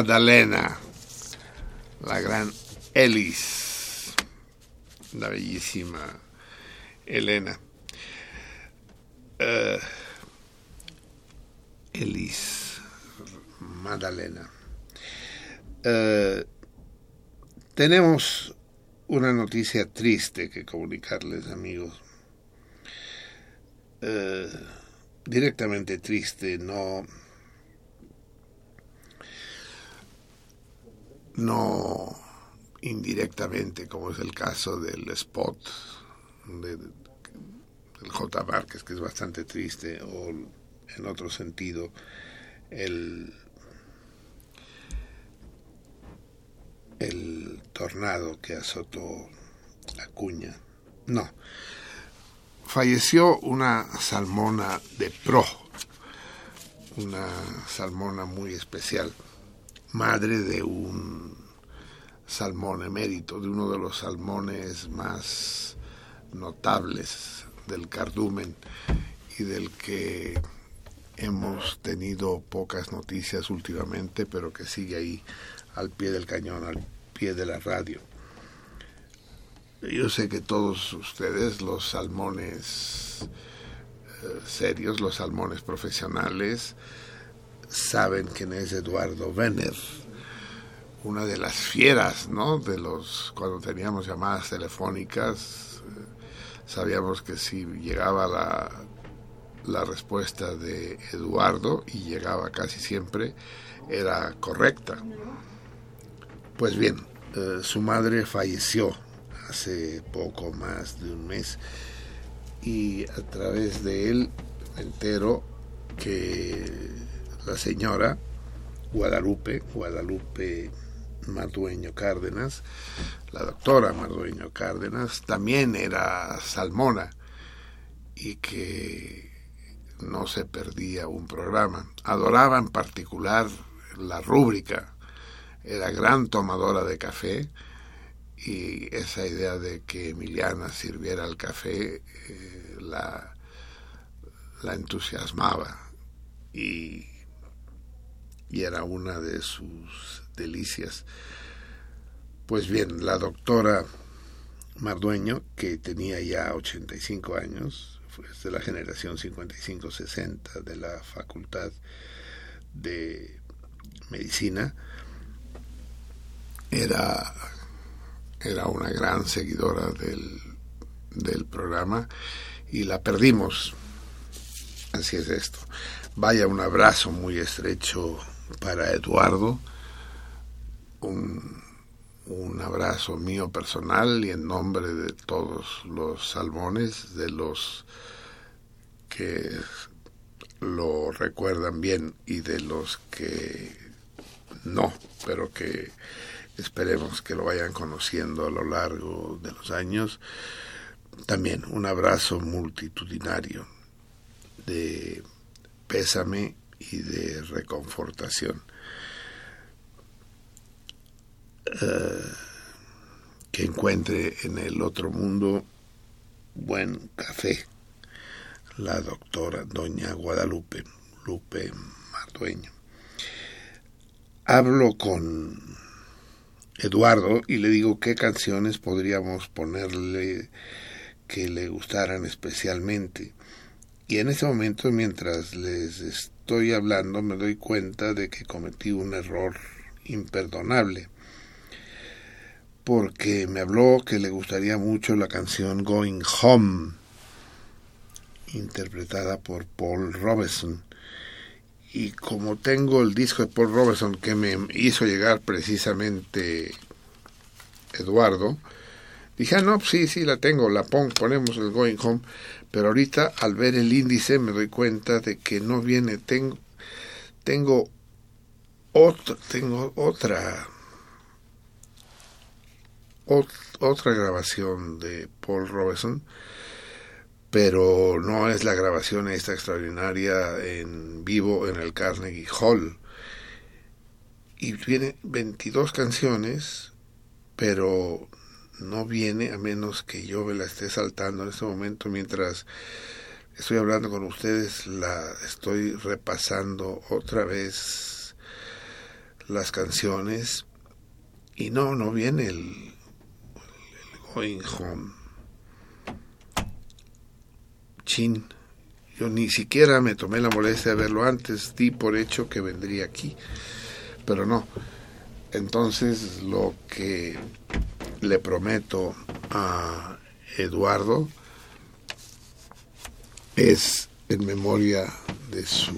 Magdalena, la gran Elis, la bellísima Elena. Eh, Elis, Magdalena. Eh, tenemos una noticia triste que comunicarles, amigos. Eh, directamente triste, no, no indirectamente, como es el caso del spot de, del J. Márquez, que es bastante triste, o en otro sentido, el, el tornado que azotó Acuña. No, falleció una salmona de pro, una salmona muy especial, madre de un salmón emérito, de uno de los salmones más notables del cardumen y del que hemos tenido pocas noticias últimamente, pero que sigue ahí al pie del cañón, al pie de la radio. Yo sé que todos ustedes, los salmones eh, serios, los salmones profesionales, saben quién es Eduardo Venner, una de las fieras, ¿no? De los cuando teníamos llamadas telefónicas, eh, sabíamos que si llegaba la, la respuesta de Eduardo y llegaba casi siempre, era correcta. Pues bien, eh, su madre falleció hace poco más de un mes y a través de él me entero que la señora Guadalupe, Guadalupe Mardueño Cárdenas, la doctora Mardueño Cárdenas, también era salmona y que no se perdía un programa. Adoraba en particular la rúbrica, era gran tomadora de café y esa idea de que Emiliana sirviera el café eh, la, la entusiasmaba y, y era una de sus delicias. Pues bien, la doctora Mardueño, que tenía ya 85 años, fue de la generación 55-60 de la Facultad de Medicina, era era una gran seguidora del, del programa y la perdimos. Así es esto. Vaya un abrazo muy estrecho para Eduardo, un, un abrazo mío personal y en nombre de todos los salmones, de los que lo recuerdan bien y de los que no, pero que esperemos que lo vayan conociendo a lo largo de los años. También un abrazo multitudinario de pésame y de reconfortación. Eh, que encuentre en el otro mundo buen café. La doctora doña Guadalupe, Lupe Mardueño. Hablo con Eduardo y le digo qué canciones podríamos ponerle que le gustaran especialmente. Y en ese momento, mientras les estoy hablando, me doy cuenta de que cometí un error imperdonable. Porque me habló que le gustaría mucho la canción Going Home, interpretada por Paul Robeson. Y como tengo el disco de Paul Robeson que me hizo llegar precisamente Eduardo, dije, ah, no, sí, sí, la tengo, la pon, ponemos el Going Home, pero ahorita al ver el índice me doy cuenta de que no viene, tengo, tengo otra, tengo otra, ot, otra grabación de Paul Robeson, pero no es la grabación esta extraordinaria en vivo en el Carnegie Hall. Y viene 22 canciones, pero no viene a menos que yo me la esté saltando en este momento mientras estoy hablando con ustedes, la estoy repasando otra vez las canciones y no, no viene el, el Going Home. Chin, yo ni siquiera me tomé la molestia de verlo antes, di por hecho que vendría aquí, pero no. Entonces lo que le prometo a Eduardo es en memoria de su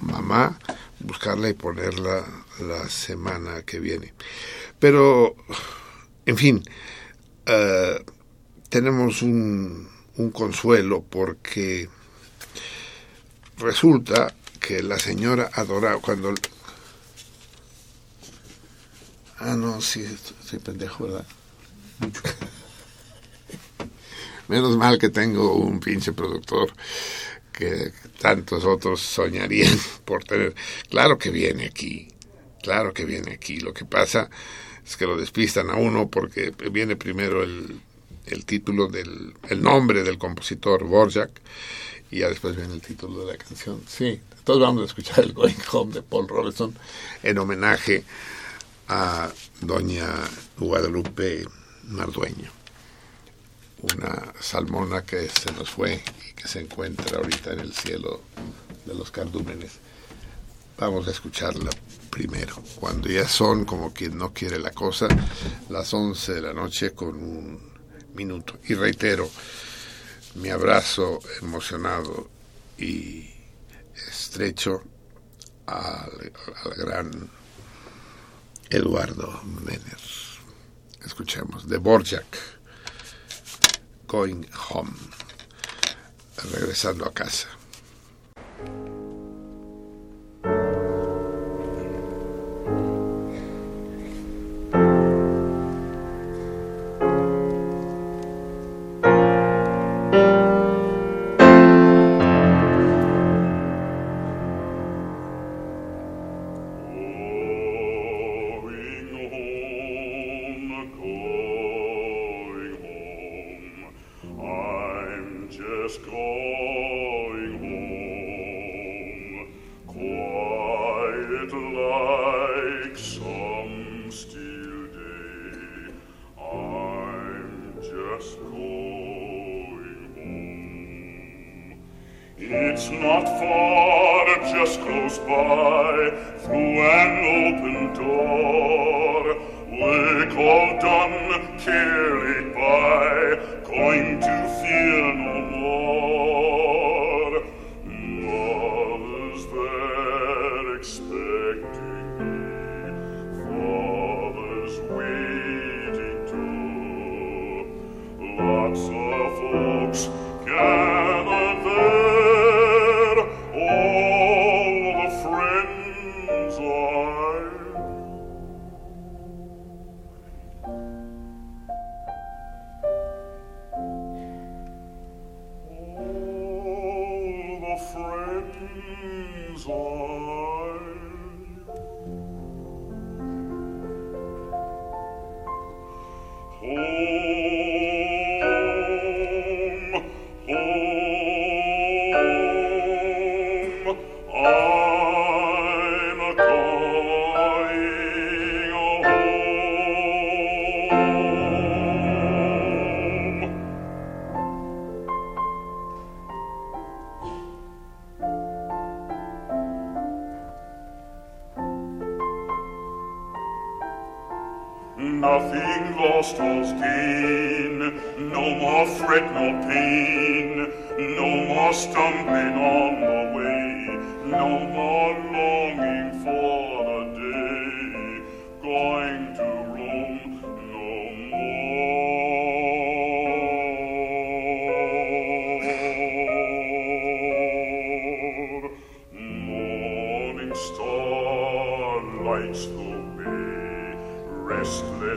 mamá buscarla y ponerla la semana que viene. Pero, en fin, eh, tenemos un, un consuelo porque resulta que la señora adoraba cuando ah no sí soy pendejo verdad menos mal que tengo un pinche productor que tantos otros soñarían por tener. Claro que viene aquí claro que viene aquí. Lo que pasa es que lo despistan a uno porque viene primero el título del el nombre del compositor Borjak y ya después viene el título de la canción. Sí, todos vamos a escuchar el Going Home de Paul Robeson en homenaje a doña Guadalupe Mardueño, una salmona que se nos fue y que se encuentra ahorita en el cielo de los cardúmenes. Vamos a escucharla primero, cuando ya son, como quien no quiere la cosa, las 11 de la noche con un minuto. Y reitero mi abrazo emocionado y estrecho al, al gran Eduardo Menner. Escuchemos, de Borjak, Going Home, regresando a casa.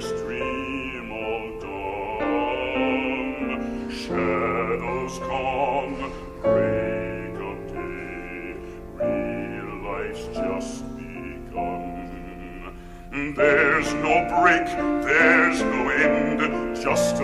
Dream all done. Shadows come, break of day, real life's just begun. There's no break, there's no end, just a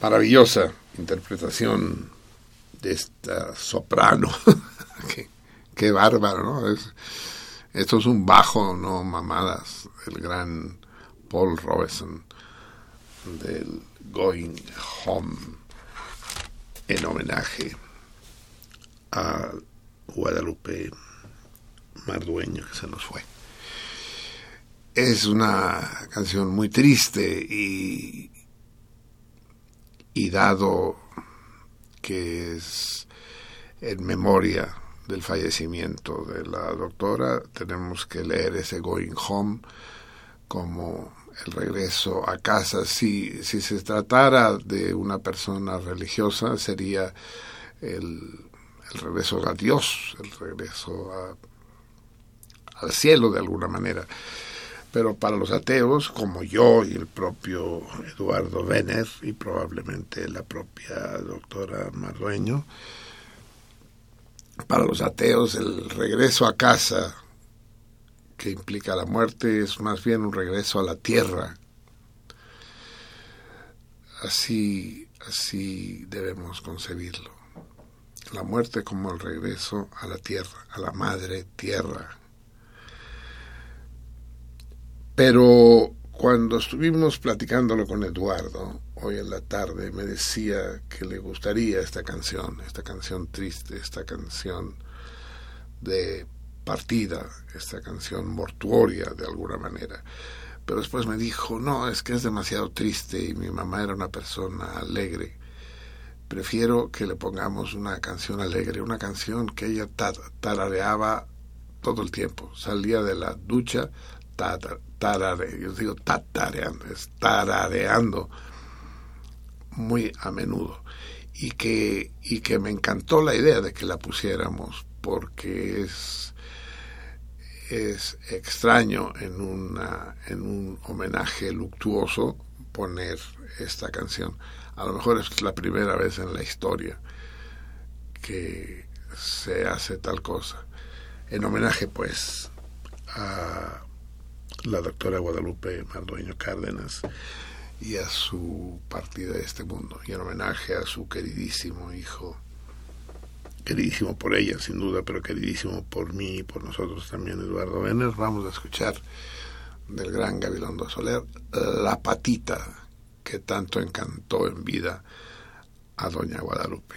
Maravillosa interpretación de esta soprano. qué, bárbaro, ¿no? Es- esto es un bajo, no mamadas. El gran Paul Robeson del Going Home en homenaje a Guadalupe Mardueño que se nos fue. Es una canción muy triste y, y dado que es en memoria del fallecimiento de la doctora, tenemos que leer ese Going Home como el regreso a casa. Si, si se tratara de una persona religiosa, sería el, regreso a Dios, el regreso al cielo de alguna manera. Pero para los ateos, como yo y el propio Eduardo Venner y probablemente la propia doctora Mardueño, para los ateos el regreso a casa que implica la muerte es más bien un regreso a la tierra. Así, así debemos concebirlo. La muerte como el regreso a la tierra, a la madre tierra. Pero cuando estuvimos platicándolo con Eduardo hoy en la tarde, me decía que le gustaría esta canción, esta canción triste, esta canción de partida, esta canción mortuoria de alguna manera. Pero después me dijo, no, es que es demasiado triste y mi mamá era una persona alegre. Prefiero que le pongamos una canción alegre, una canción que ella tar- tarareaba todo el tiempo. Salía de la ducha, tata- tarare, yo digo tatareando, es tarareando muy a menudo. Y que, y que me encantó la idea de que la pusiéramos porque es, es extraño en, en un homenaje luctuoso poner esta canción. A lo mejor es la primera vez en la historia que se hace tal cosa. En homenaje, pues, a la doctora Guadalupe Mardueño Cárdenas y a su partida de este mundo, y en homenaje a su queridísimo hijo, queridísimo por ella, sin duda, pero queridísimo por mí y por nosotros también, Eduardo Venner, vamos a escuchar del gran Gabilondo Soler, La Patita, que tanto encantó en vida a doña Guadalupe.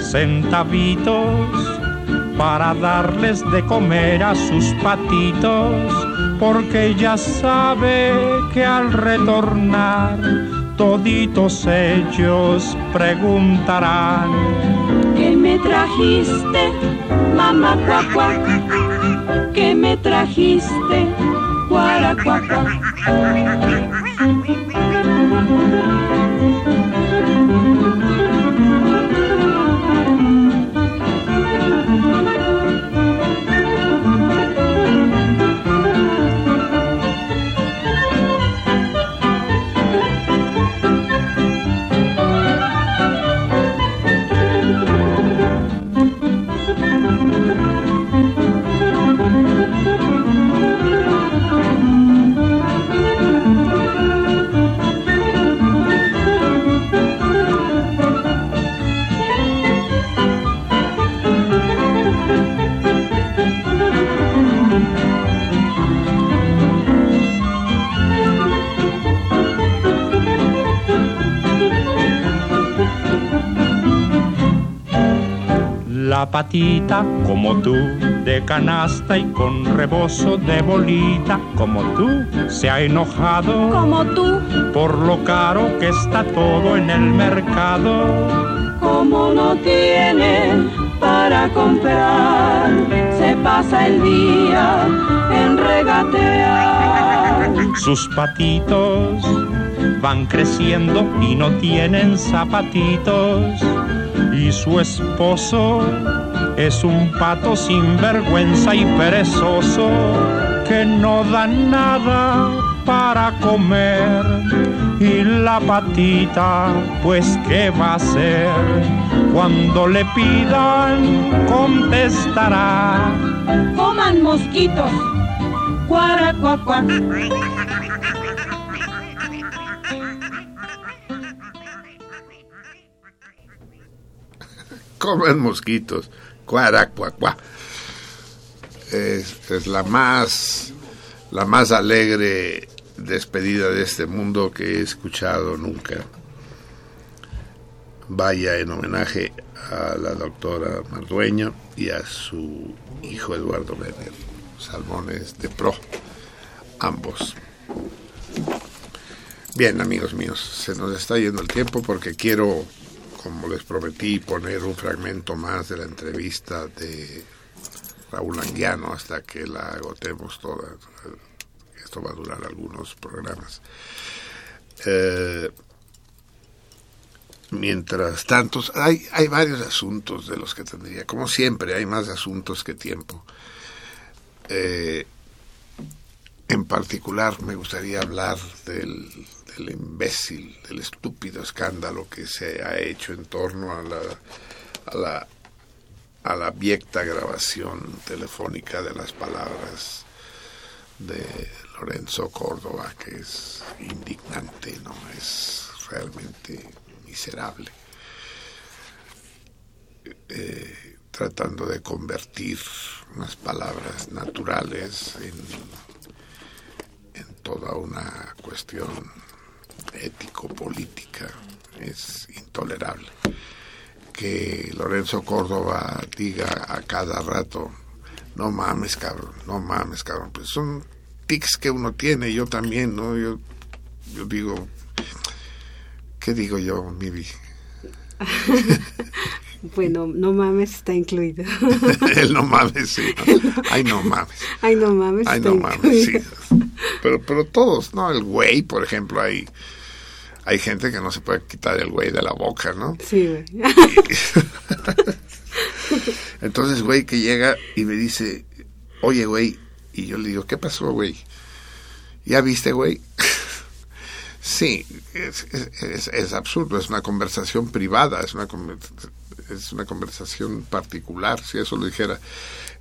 centavitos para darles de comer a sus patitos, porque ya sabe que al retornar toditos ellos preguntarán. ¿Qué me trajiste, mamá cuac cuac? que me trajiste, guaracuacuá. Patita como tú, de canasta y con rebozo de bolita, como tú, se ha enojado Como tú, por lo caro que está todo en el mercado. como no tiene para comprar, se pasa el día en regatear. Sus patitos van creciendo y no tienen zapatitos. Y su esposo es un pato sin vergüenza y perezoso que no da nada para comer. Y la patita, pues qué va a hacer cuando le pidan contestará. Coman mosquitos, guaracuacuá. Comen mosquitos. Cuaracuacuá. Es, es la más la más alegre despedida de este mundo que he escuchado nunca. Vaya en homenaje a la doctora Mardueño y a su hijo Eduardo Benner, salmones de pro, ambos. Bien, amigos míos, se nos está yendo el tiempo porque quiero como les prometí, poner un fragmento más de la entrevista de Raúl Anguiano hasta que la agotemos toda. Esto va a durar algunos programas. Eh, mientras tanto, hay, varios asuntos de los que tendría, como siempre, hay más asuntos que tiempo. Eh, en particular, me gustaría hablar del, del imbécil, del estúpido escándalo que se ha hecho en torno a la, a la, a la abyecta grabación telefónica de las palabras de Lorenzo Córdoba, que es indignante, ¿no? Es realmente miserable. Eh, tratando de convertir unas palabras naturales en, en toda una cuestión ético-política es intolerable. Que Lorenzo Córdoba diga a cada rato, no mames, cabrón, no mames, cabrón. Pues son tics que uno tiene, yo también, ¿no? Yo, yo digo, ¿qué digo yo, Mivi? Bueno, no mames está incluido. El no mames, sí. ¿no? Ay, no mames. Ay, no mames Ay, no mames, sí. Pero, pero todos, ¿no? El güey, por ejemplo, hay, hay gente que no se puede quitar el güey de la boca, ¿no? Sí, güey. Entonces, güey, que llega y me dice, oye, güey, y yo le digo, ¿qué pasó, güey? ¿Ya viste, güey? sí, es, es, es, es absurdo, es una conversación privada, es una, conver- es una conversación particular, si eso lo dijera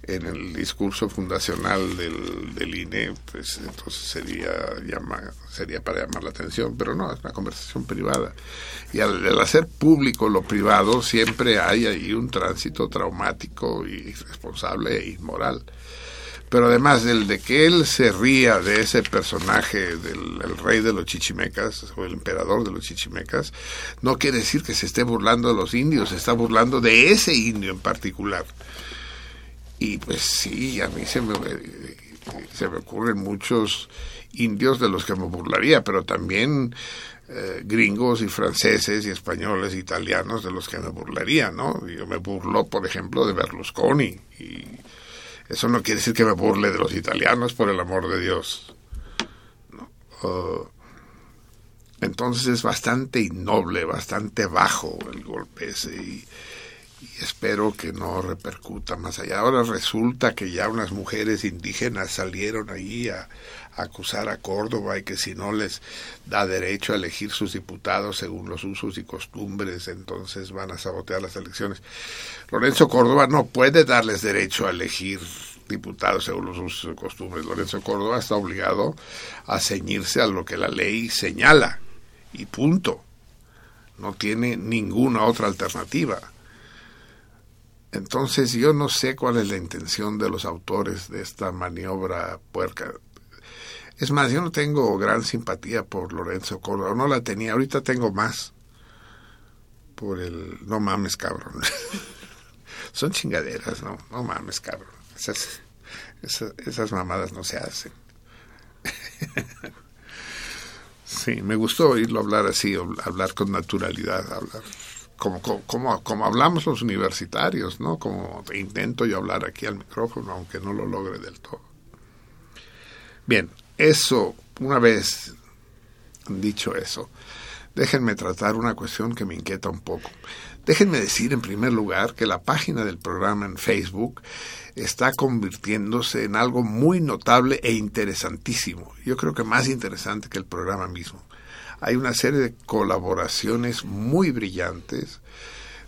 en el discurso fundacional del, del INE, pues entonces sería, llama, sería para llamar la atención, pero no, es una conversación privada. Y al, al hacer público lo privado, siempre hay ahí un tránsito traumático irresponsable e inmoral. Pero además del de que él se ría de ese personaje del el rey de los chichimecas o el emperador de los chichimecas, no quiere decir que se esté burlando de los indios, se está burlando de ese indio en particular. Y pues sí, a mí se me, se me ocurren muchos indios de los que me burlaría, pero también eh, gringos y franceses y españoles, italianos de los que me burlaría, ¿no? Yo me burlo, por ejemplo, de Berlusconi y Eso no quiere decir que me burle de los italianos, por el amor de Dios. Entonces es bastante innoble, bastante bajo el golpe ese y espero que no repercuta más allá. Ahora resulta que ya unas mujeres indígenas salieron ahí a, a acusar a Córdoba y que si no les da derecho a elegir sus diputados según los usos y costumbres, entonces van a sabotear las elecciones. Lorenzo Córdoba no puede darles derecho a elegir diputados según los usos y costumbres. Lorenzo Córdoba está obligado a ceñirse a lo que la ley señala y punto. No tiene ninguna otra alternativa. Entonces yo no sé cuál es la intención de los autores de esta maniobra puerca. Es más, yo no tengo gran simpatía por Lorenzo Córdoba, no la tenía, ahorita tengo más por el no mames cabrón. Son chingaderas, no, no mames cabrón. Esas, esas, esas mamadas no se hacen. sí, me gustó oírlo hablar así, hablar con naturalidad, hablar como, como, como hablamos los universitarios, ¿no? Como intento yo hablar aquí al micrófono, aunque no lo logre del todo. Bien, eso, una vez dicho eso, déjenme tratar una cuestión que me inquieta un poco. Déjenme decir en primer lugar que la página del programa en Facebook está convirtiéndose en algo muy notable e interesantísimo. Yo creo que más interesante que el programa mismo hay una serie de colaboraciones muy brillantes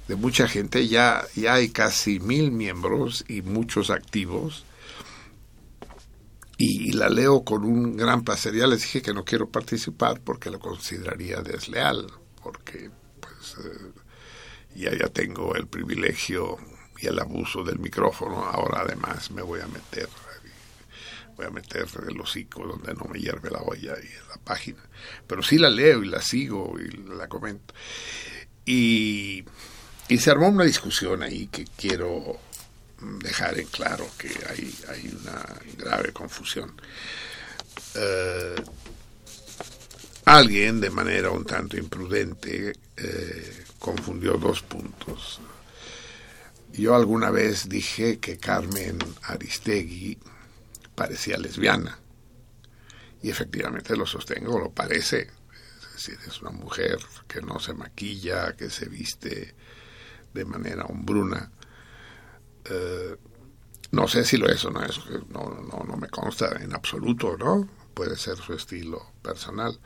de mucha gente, ya, ya hay casi mil miembros y muchos activos, y, la leo con un gran placer. Ya les dije que no quiero participar porque lo consideraría desleal, porque pues eh, ya, ya tengo el privilegio y el abuso del micrófono, ahora además me voy a meter voy a meter el hocico donde no me hierve la olla y la página. Pero sí la leo y la sigo y la comento. Y, y se armó una discusión ahí que quiero dejar en claro que hay, hay una grave confusión. Eh, alguien de manera un tanto imprudente eh, confundió dos puntos. Yo alguna vez dije que Carmen Aristegui parecía lesbiana. Y efectivamente lo sostengo, lo parece. Es decir, es una mujer que no se maquilla, que se viste de manera hombruna. Eh, no sé si lo es o no es, no, no, no me consta en absoluto, ¿no? Puede ser su estilo personal.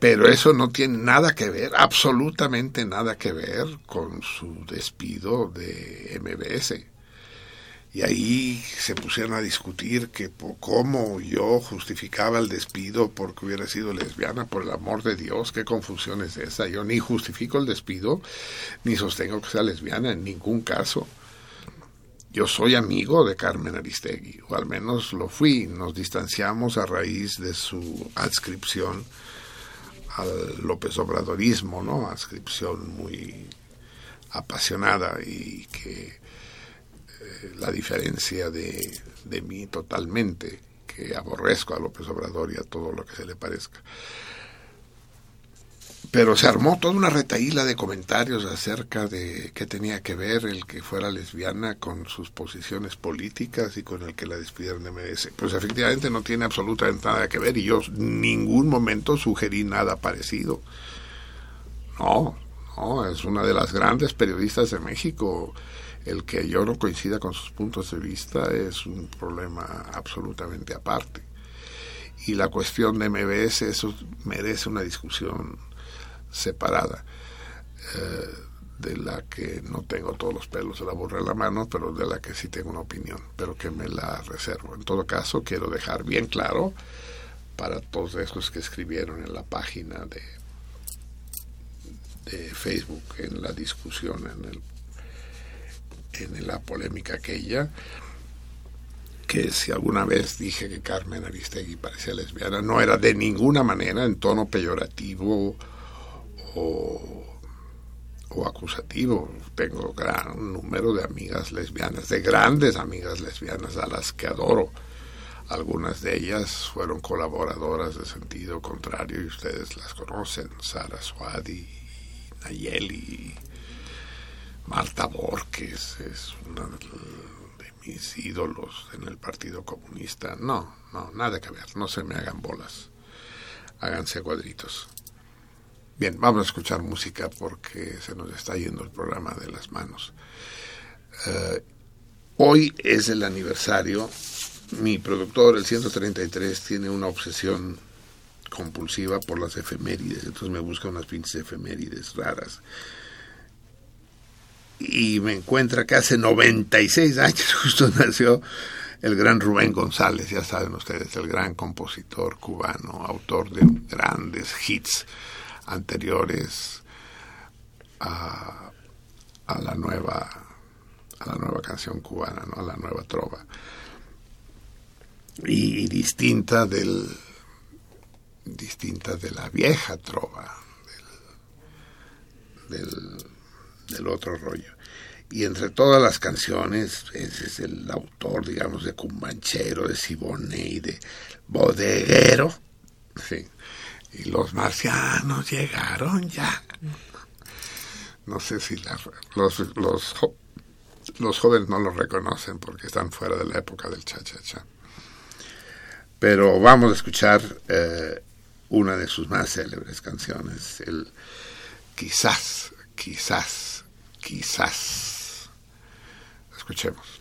Pero eso no tiene nada que ver, absolutamente nada que ver con su despido de MBS. Y ahí se pusieron a discutir que cómo yo justificaba el despido porque hubiera sido lesbiana, por el amor de Dios, qué confusión es esa. Yo ni justifico el despido, ni sostengo que sea lesbiana en ningún caso. Yo soy amigo de Carmen Aristegui, o al menos lo fui. Nos distanciamos a raíz de su adscripción al López Obradorismo, ¿no? Adscripción muy apasionada y que la diferencia de, de mí totalmente, que aborrezco a López Obrador y a todo lo que se le parezca. Pero se armó toda una retaíla de comentarios acerca de qué tenía que ver el que fuera lesbiana con sus posiciones políticas y con el que la despidieron de MBS. Pues efectivamente no tiene absolutamente nada que ver y yo en ningún momento sugerí nada parecido. No, es una de las grandes periodistas de México el que yo no coincida con sus puntos de vista es un problema absolutamente aparte. Y la cuestión de MBS, eso merece una discusión separada, eh, de la que no tengo todos los pelos de la burra en la mano, pero de la que sí tengo una opinión, pero que me la reservo. En todo caso, quiero dejar bien claro para todos esos que escribieron en la página de, de Facebook, en la discusión, en el en la polémica aquella, que si alguna vez dije que Carmen Aristegui parecía lesbiana, no era de ninguna manera en tono peyorativo o, o acusativo. Tengo gran número de amigas lesbianas, de grandes amigas lesbianas a las que adoro. Algunas de ellas fueron colaboradoras de sentido contrario y ustedes las conocen, Sara Suadi, Nayeli, Marta Borges es una de mis ídolos en el Partido Comunista. No, no, nada que ver, no se me hagan bolas. Háganse cuadritos. Bien, vamos a escuchar música porque se nos está yendo el programa de las manos. Eh, hoy es el aniversario. Mi productor, el 133, tiene una obsesión compulsiva por las efemérides. Entonces me busca unas pinches efemérides raras. Y me encuentra que hace 96 años justo nació el gran Rubén González, ya saben ustedes, el gran compositor cubano, autor de grandes hits anteriores a, la nueva a la nueva canción cubana, ¿no? a la nueva trova. Y distinta del distinta de la vieja trova, del, del, otro rollo. Y entre todas las canciones, ese es el autor, digamos, de Cumbanchero, de Siboney, de Bodeguero. Y los marcianos llegaron ya. No sé si la- los, los, los jóvenes no lo reconocen porque están fuera de la época del cha-cha-cha. Pero vamos a escuchar eh, una de sus más célebres canciones, el Quizás, quizás, quizás. Escuchemos.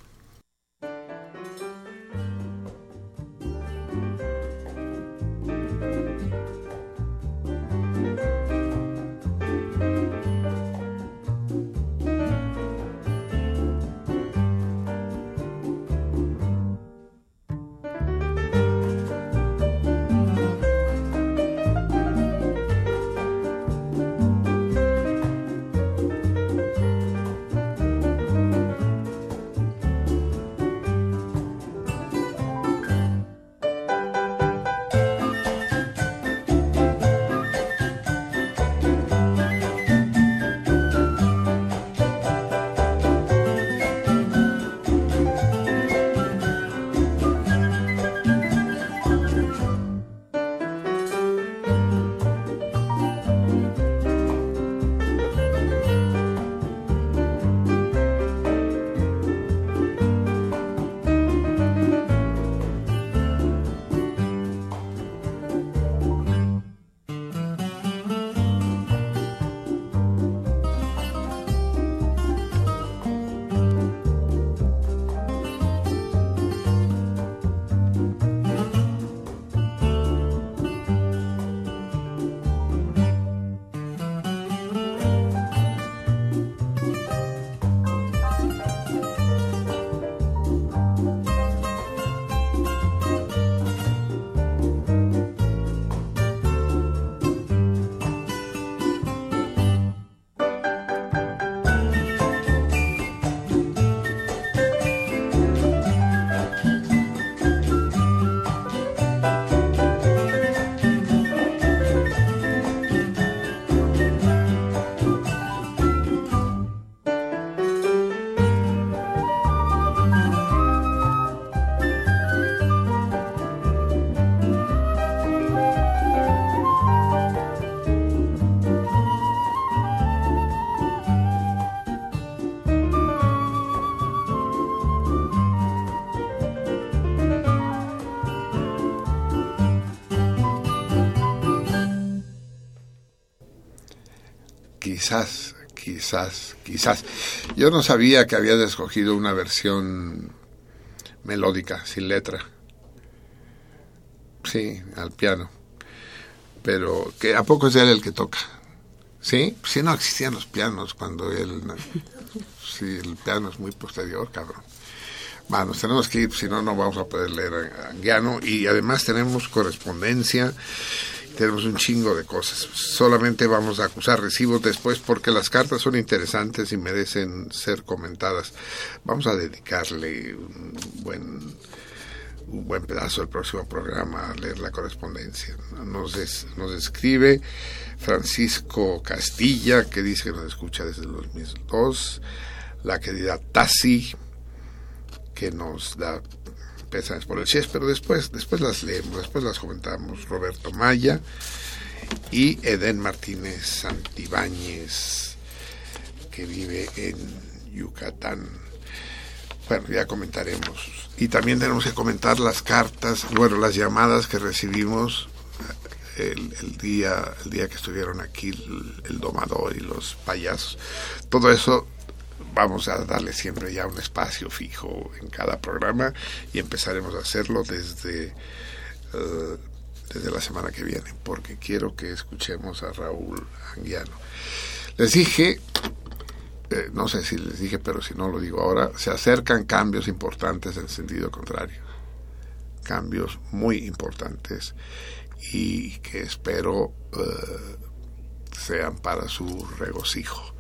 Quizás, quizás. Yo no sabía que habías escogido una versión melódica, sin letra. Sí, al piano. Pero, que ¿a poco es él el que toca? ¿Sí? Si no existían los pianos cuando él... Sí, el piano es muy posterior, cabrón. Bueno, tenemos que ir, si no, no vamos a poder leer a Anguiano. Y además tenemos correspondencia, tenemos un chingo de cosas. Solamente vamos a acusar recibos después porque las cartas son interesantes y merecen ser comentadas. Vamos a dedicarle un buen, un buen pedazo del próximo programa a leer la correspondencia. Nos, es- nos escribe Francisco Castilla, que dice que nos escucha desde el 2002. La querida Tassi, que nos da por el chess, pero después, después las leemos, después las comentamos. Roberto Maya y Eden Martínez Santibáñez, que vive en Yucatán. Bueno, ya comentaremos. Y también tenemos que comentar las cartas, bueno, las llamadas que recibimos eh, el, el día el día que estuvieron aquí el, el domador y los payasos. Todo eso vamos a darle siempre ya un espacio fijo en cada programa y empezaremos a hacerlo desde eh, desde la semana que viene, porque quiero que escuchemos a Raúl Anguiano. Les dije eh, no sé si les dije, pero si no lo digo ahora, se acercan cambios importantes en sentido contrario. Cambios muy importantes y que espero eh, sean para su regocijo.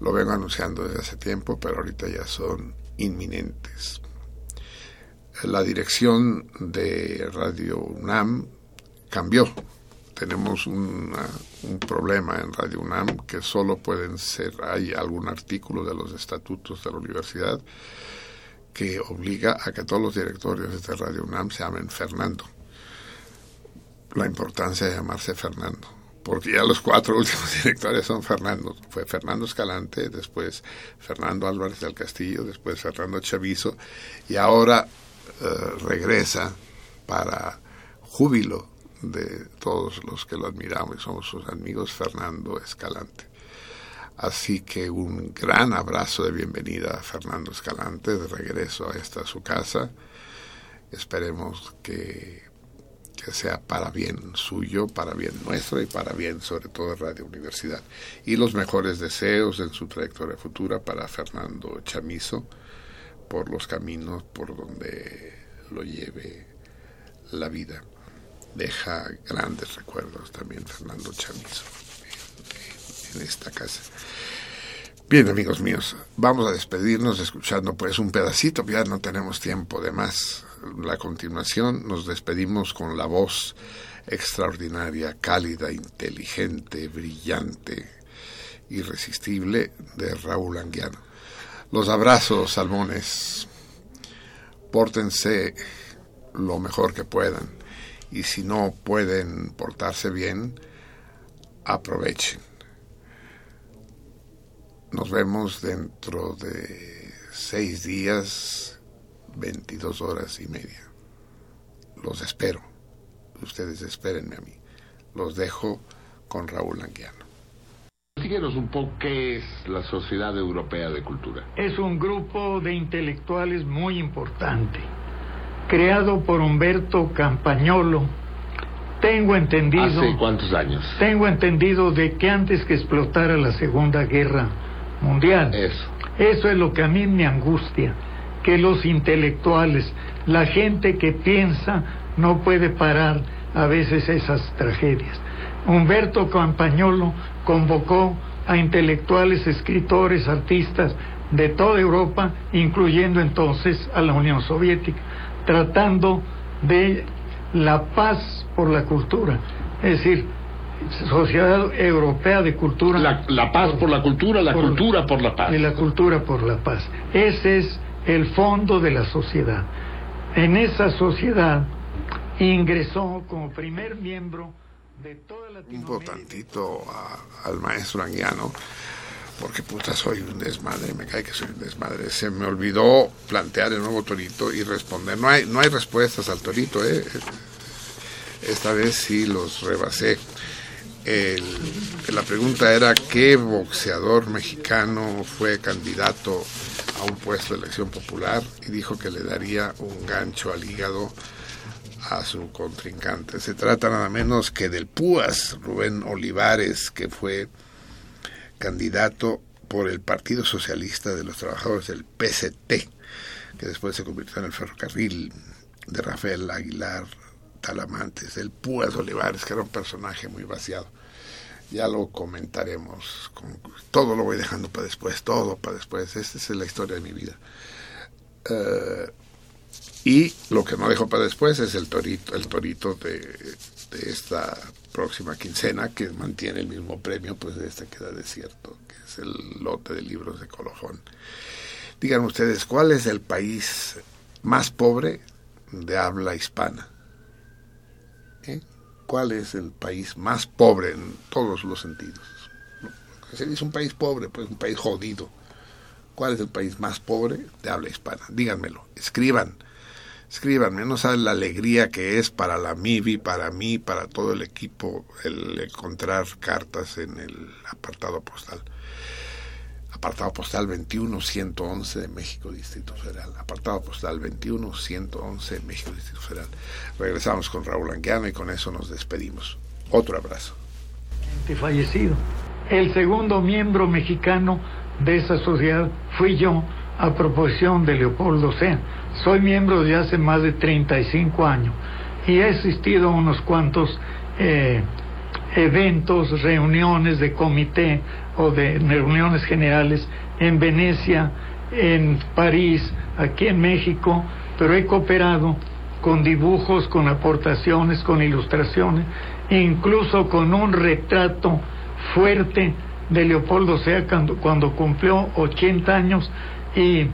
Lo vengo anunciando desde hace tiempo, pero ahorita ya son inminentes. La dirección de Radio UNAM cambió tenemos un problema en Radio UNAM que solo pueden ser, hay algún artículo de los estatutos de la universidad que obliga a que todos los directorios de Radio UNAM se llamen Fernando. La importancia de llamarse Fernando, porque ya los cuatro últimos directores son Fernando. Fue Fernando Escalante, después Fernando Álvarez del Castillo, después Fernando Chavizo, y ahora eh, regresa para júbilo de todos los que lo admiramos y somos sus amigos, Fernando Escalante. Así que un gran abrazo de bienvenida a Fernando Escalante, de regreso a esta su casa. Esperemos que, que sea para bien suyo, para bien nuestro y para bien sobre todo de Radio Universidad. Y los mejores deseos en su trayectoria futura para Fernando Chamizo por los caminos por donde lo lleve la vida deja grandes recuerdos también Fernando Chamizo en, en, esta casa. Bien, amigos míos, vamos a despedirnos escuchando pues un pedacito, ya no tenemos tiempo de más. La continuación nos despedimos con la voz extraordinaria, cálida, inteligente, brillante, irresistible de Raúl Anguiano. Los abrazos, salmones. Pórtense lo mejor que puedan y si no pueden portarse bien, aprovechen. Nos vemos dentro de seis días, 22 horas y media. Los espero. Ustedes espérenme a mí. Los dejo con Raúl Anguiano. Díganos un poco qué es la Sociedad Europea de Cultura. Es un grupo de intelectuales muy importante creado por Humberto Campagnolo. Tengo entendido. ¿Hace cuántos años? Tengo entendido de que antes que explotara la Segunda Guerra Mundial. Eso. Eso es lo que a mí me angustia. Que los intelectuales, la gente que piensa, no puede parar a veces esas tragedias. Humberto Campagnolo convocó a intelectuales, escritores, artistas de toda Europa, incluyendo entonces a la Unión Soviética tratando de la paz por la cultura, es decir, Sociedad Europea de Cultura. La, la paz por, por, la cultura, la por, cultura por la paz. Y la cultura por la paz. Ese es el fondo de la sociedad. En esa sociedad ingresó como primer miembro de toda Latinoamérica. Un al maestro Anguiano porque puta soy un desmadre, me cae que soy un desmadre. Se me olvidó plantear el nuevo torito y responder. No hay, no hay respuestas al torito, ¿eh? Esta vez sí los rebasé. La pregunta era qué boxeador mexicano fue candidato a un puesto de elección popular y dijo que le daría un gancho al hígado a su contrincante. Se trata nada menos que del Púas, Rubén Olivares, que fue candidato por el Partido Socialista de los Trabajadores del PCT, que después se convirtió en el ferrocarril de Rafael Aguilar Talamantes, el Púas Olivares, que era un personaje muy vaciado. Ya lo comentaremos. Con, todo lo voy dejando para después, todo para después. Esta es la historia de mi vida. Uh, y lo que no dejo para después es el torito, el torito de, de esta próxima quincena que mantiene el mismo premio pues de esta queda desierto que es el lote de libros de Colofón digan ustedes cuál es el país más pobre de habla hispana ¿Eh? Cuál es el país más pobre en todos los sentidos se dice un país pobre pues un país jodido ¿Cuál es el país más pobre de habla hispana? Díganmelo, escriban, escríbanme, no saben la alegría que es para la MIBI, para mí, para todo el equipo, el encontrar cartas en el apartado postal. Apartado postal 21111 de México, Distrito Federal. Apartado postal 21111 de México, Distrito Federal. Regresamos con Raúl Anguiano y con eso nos despedimos. Otro abrazo. fallecido. El segundo miembro mexicano de esa sociedad fui yo a proposición de Leopoldo Sea. Soy miembro de hace más de 35 años y he asistido a unos cuantos eh, eventos, reuniones de comité o de reuniones generales en Venecia, en París, aquí en México, pero he cooperado con dibujos, con aportaciones, con ilustraciones, e incluso con un retrato fuerte de Leopoldo Sea cuando, cuando cumplió 80 años y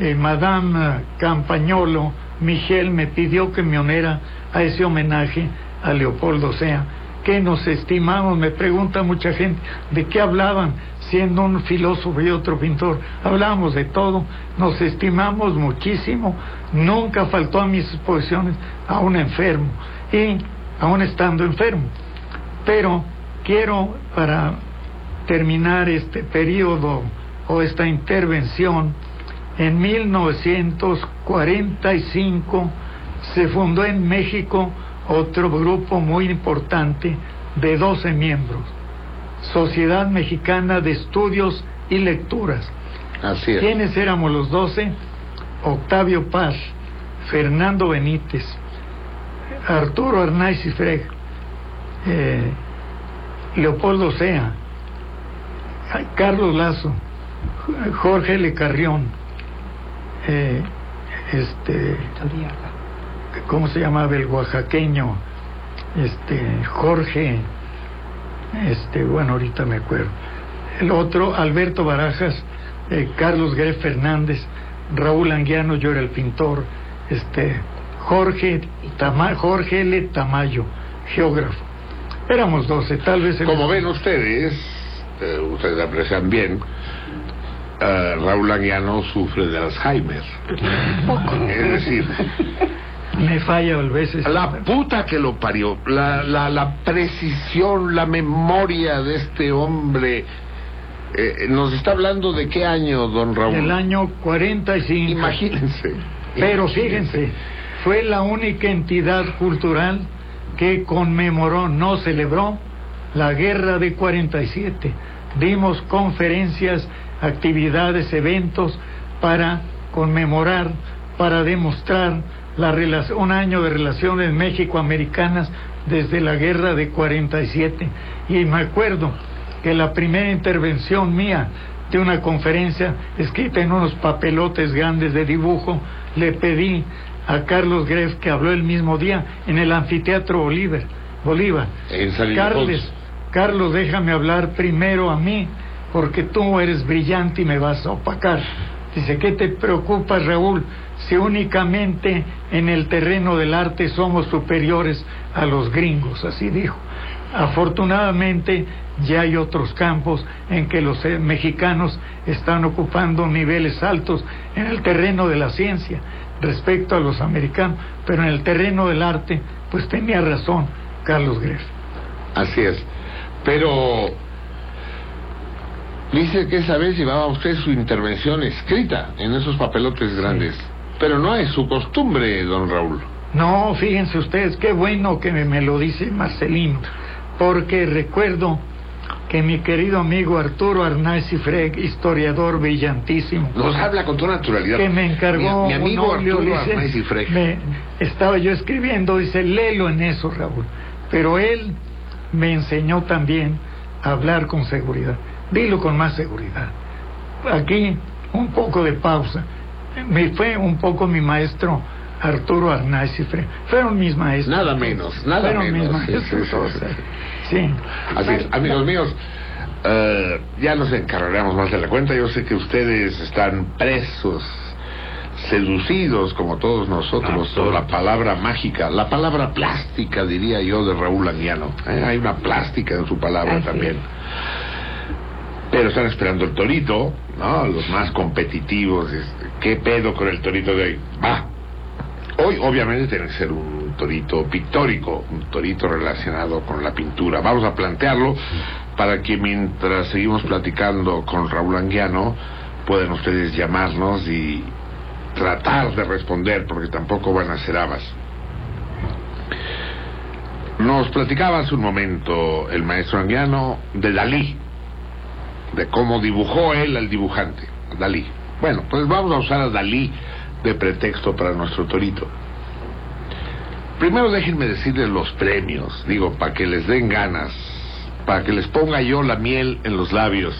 eh, Madame Campagnolo, Michel, me pidió que me unera a ese homenaje a Leopoldo Sea, que nos estimamos, me pregunta mucha gente, ¿de qué hablaban? Siendo un filósofo y otro pintor, hablábamos de todo, nos estimamos muchísimo, nunca faltó a mis exposiciones a un enfermo, y aún estando enfermo. Pero quiero, para terminar este periodo o esta intervención, en 1945 se fundó en México otro grupo muy importante de 12 miembros, Sociedad Mexicana de Estudios y Lecturas. Así es. ¿Quiénes éramos los 12? Octavio Paz, Fernando Benítez, Arturo Arnaiz y Freg, eh, Leopoldo Sea, Carlos Lazo, Jorge L. Carrión, eh, este, ¿cómo se llamaba el oaxaqueño? Este, Jorge, este, bueno, ahorita me acuerdo. El otro, Alberto Barajas, eh, Carlos Greff Fernández, Raúl Anguiano, yo era el pintor, este, Jorge, Tama, Jorge L. Tamayo, geógrafo. Éramos doce, tal vez... Como ven ustedes, eh, ustedes aprecian bien, eh, Raúl Anguiano sufre de Alzheimer. Es decir, Me falla a veces. la puta que lo parió, la, la, la precisión, la memoria de este hombre. eh, nos está hablando de qué año, don Raúl. Del año 45. Imagínense. Pero fíjense, fue la única entidad cultural que conmemoró, no celebró, la guerra de 47. Dimos conferencias, actividades, eventos para conmemorar, para demostrar la relación, un año de relaciones México-americanas desde la guerra de 47. Y me acuerdo que la primera intervención mía de una conferencia escrita en unos papelotes grandes de dibujo, le pedí a Carlos Greff, que habló el mismo día en el anfiteatro Bolívar, Bolívar. Carlos. Carlos, déjame hablar primero a mí, porque tú eres brillante y me vas a opacar. Dice, ¿qué te preocupa, Raúl? Si únicamente en el terreno del arte somos superiores a los gringos, así dijo. Afortunadamente ya hay otros campos en que los eh, mexicanos están ocupando niveles altos en el terreno de la ciencia respecto a los americanos, pero en el terreno del arte, pues tenía razón Carlos Greff. Así es. Pero dice que esa vez llevaba usted su intervención escrita en esos papelotes grandes. Pero no es su costumbre, don Raúl. No, fíjense ustedes, qué bueno que me, me lo dice Marcelino, porque recuerdo que mi querido amigo Arturo Arnaiz y Freg, historiador brillantísimo, Nos habla con toda naturalidad. que me encargó Mi, mi amigo un óleo, Arturo dice, Arnaiz y Freg. me- estaba yo escribiendo, dice, léelo en eso, Raúl. Pero él me enseñó también a hablar con seguridad. Dilo con más seguridad. Aquí, un poco de pausa. Me fue un poco mi maestro Arturo Arnaiz y Freg. Fueron mis maestros. Nada menos, nada Fueron menos. mis maestros. sí, sí, sí. Sí. Así es, amigos míos, eh, ya nos encargaremos más de la cuenta. Yo sé que ustedes están presos, seducidos como todos nosotros por la palabra mágica, la palabra plástica, diría yo, de Raúl Anguiano. ¿eh? Hay una plástica en su palabra Así también. es. Pero están esperando el torito, ¿no? Los más competitivos. este, ¿Qué pedo con el torito de hoy? Va. Hoy obviamente tiene que ser un torito pictórico, un torito relacionado con la pintura. Vamos a plantearlo para que mientras seguimos platicando con Raúl Anguiano puedan ustedes llamarnos y tratar de responder porque tampoco van a ser habas. Nos platicaba hace un momento el maestro Anguiano de Dalí, de cómo dibujó él al dibujante, Dalí. Bueno, pues vamos a usar a Dalí de pretexto para nuestro torito. Primero déjenme decirles los premios, digo, para que les den ganas, para que les ponga yo la miel en los labios.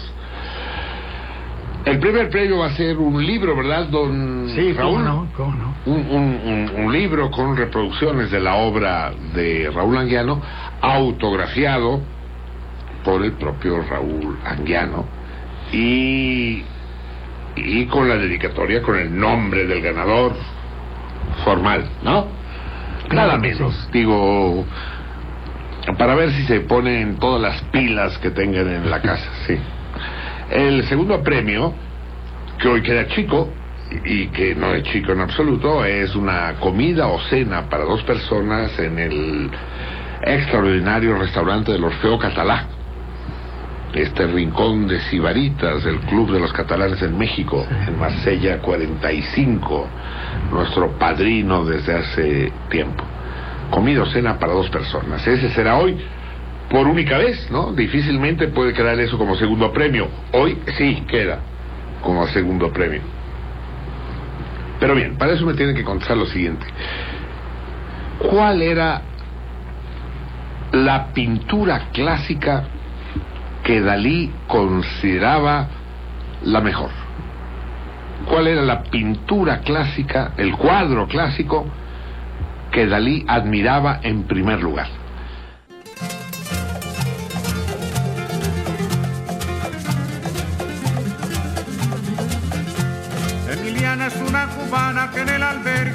El primer premio va a ser un libro, ¿verdad, don Sí, Raúl? cómo no, cómo no. un, un- un- un libro con reproducciones de la obra de Raúl Anguiano, autografiado por el propio Raúl Anguiano y, y con la dedicatoria, con el nombre del ganador formal, ¿no? Nada que menos, digo, para ver si se ponen todas las pilas que tengan en la casa, sí. El segundo premio, que hoy queda chico, y que no es chico en absoluto, es una comida o cena para dos personas en el extraordinario restaurante del Orfeo Catalá. Este rincón de Sibaritas, del Club de los Catalanes en México, en Marsella 45, nuestro padrino desde hace tiempo. Comida o cena para dos personas. Ese será hoy por única vez, ¿no? Difícilmente puede quedar eso como segundo premio. Hoy sí queda como segundo premio. Pero bien, para eso me tienen que contar lo siguiente. ¿Cuál era la pintura clásica que Dalí consideraba la mejor? ¿Cuál era la pintura clásica, el cuadro clásico que Dalí admiraba en primer lugar?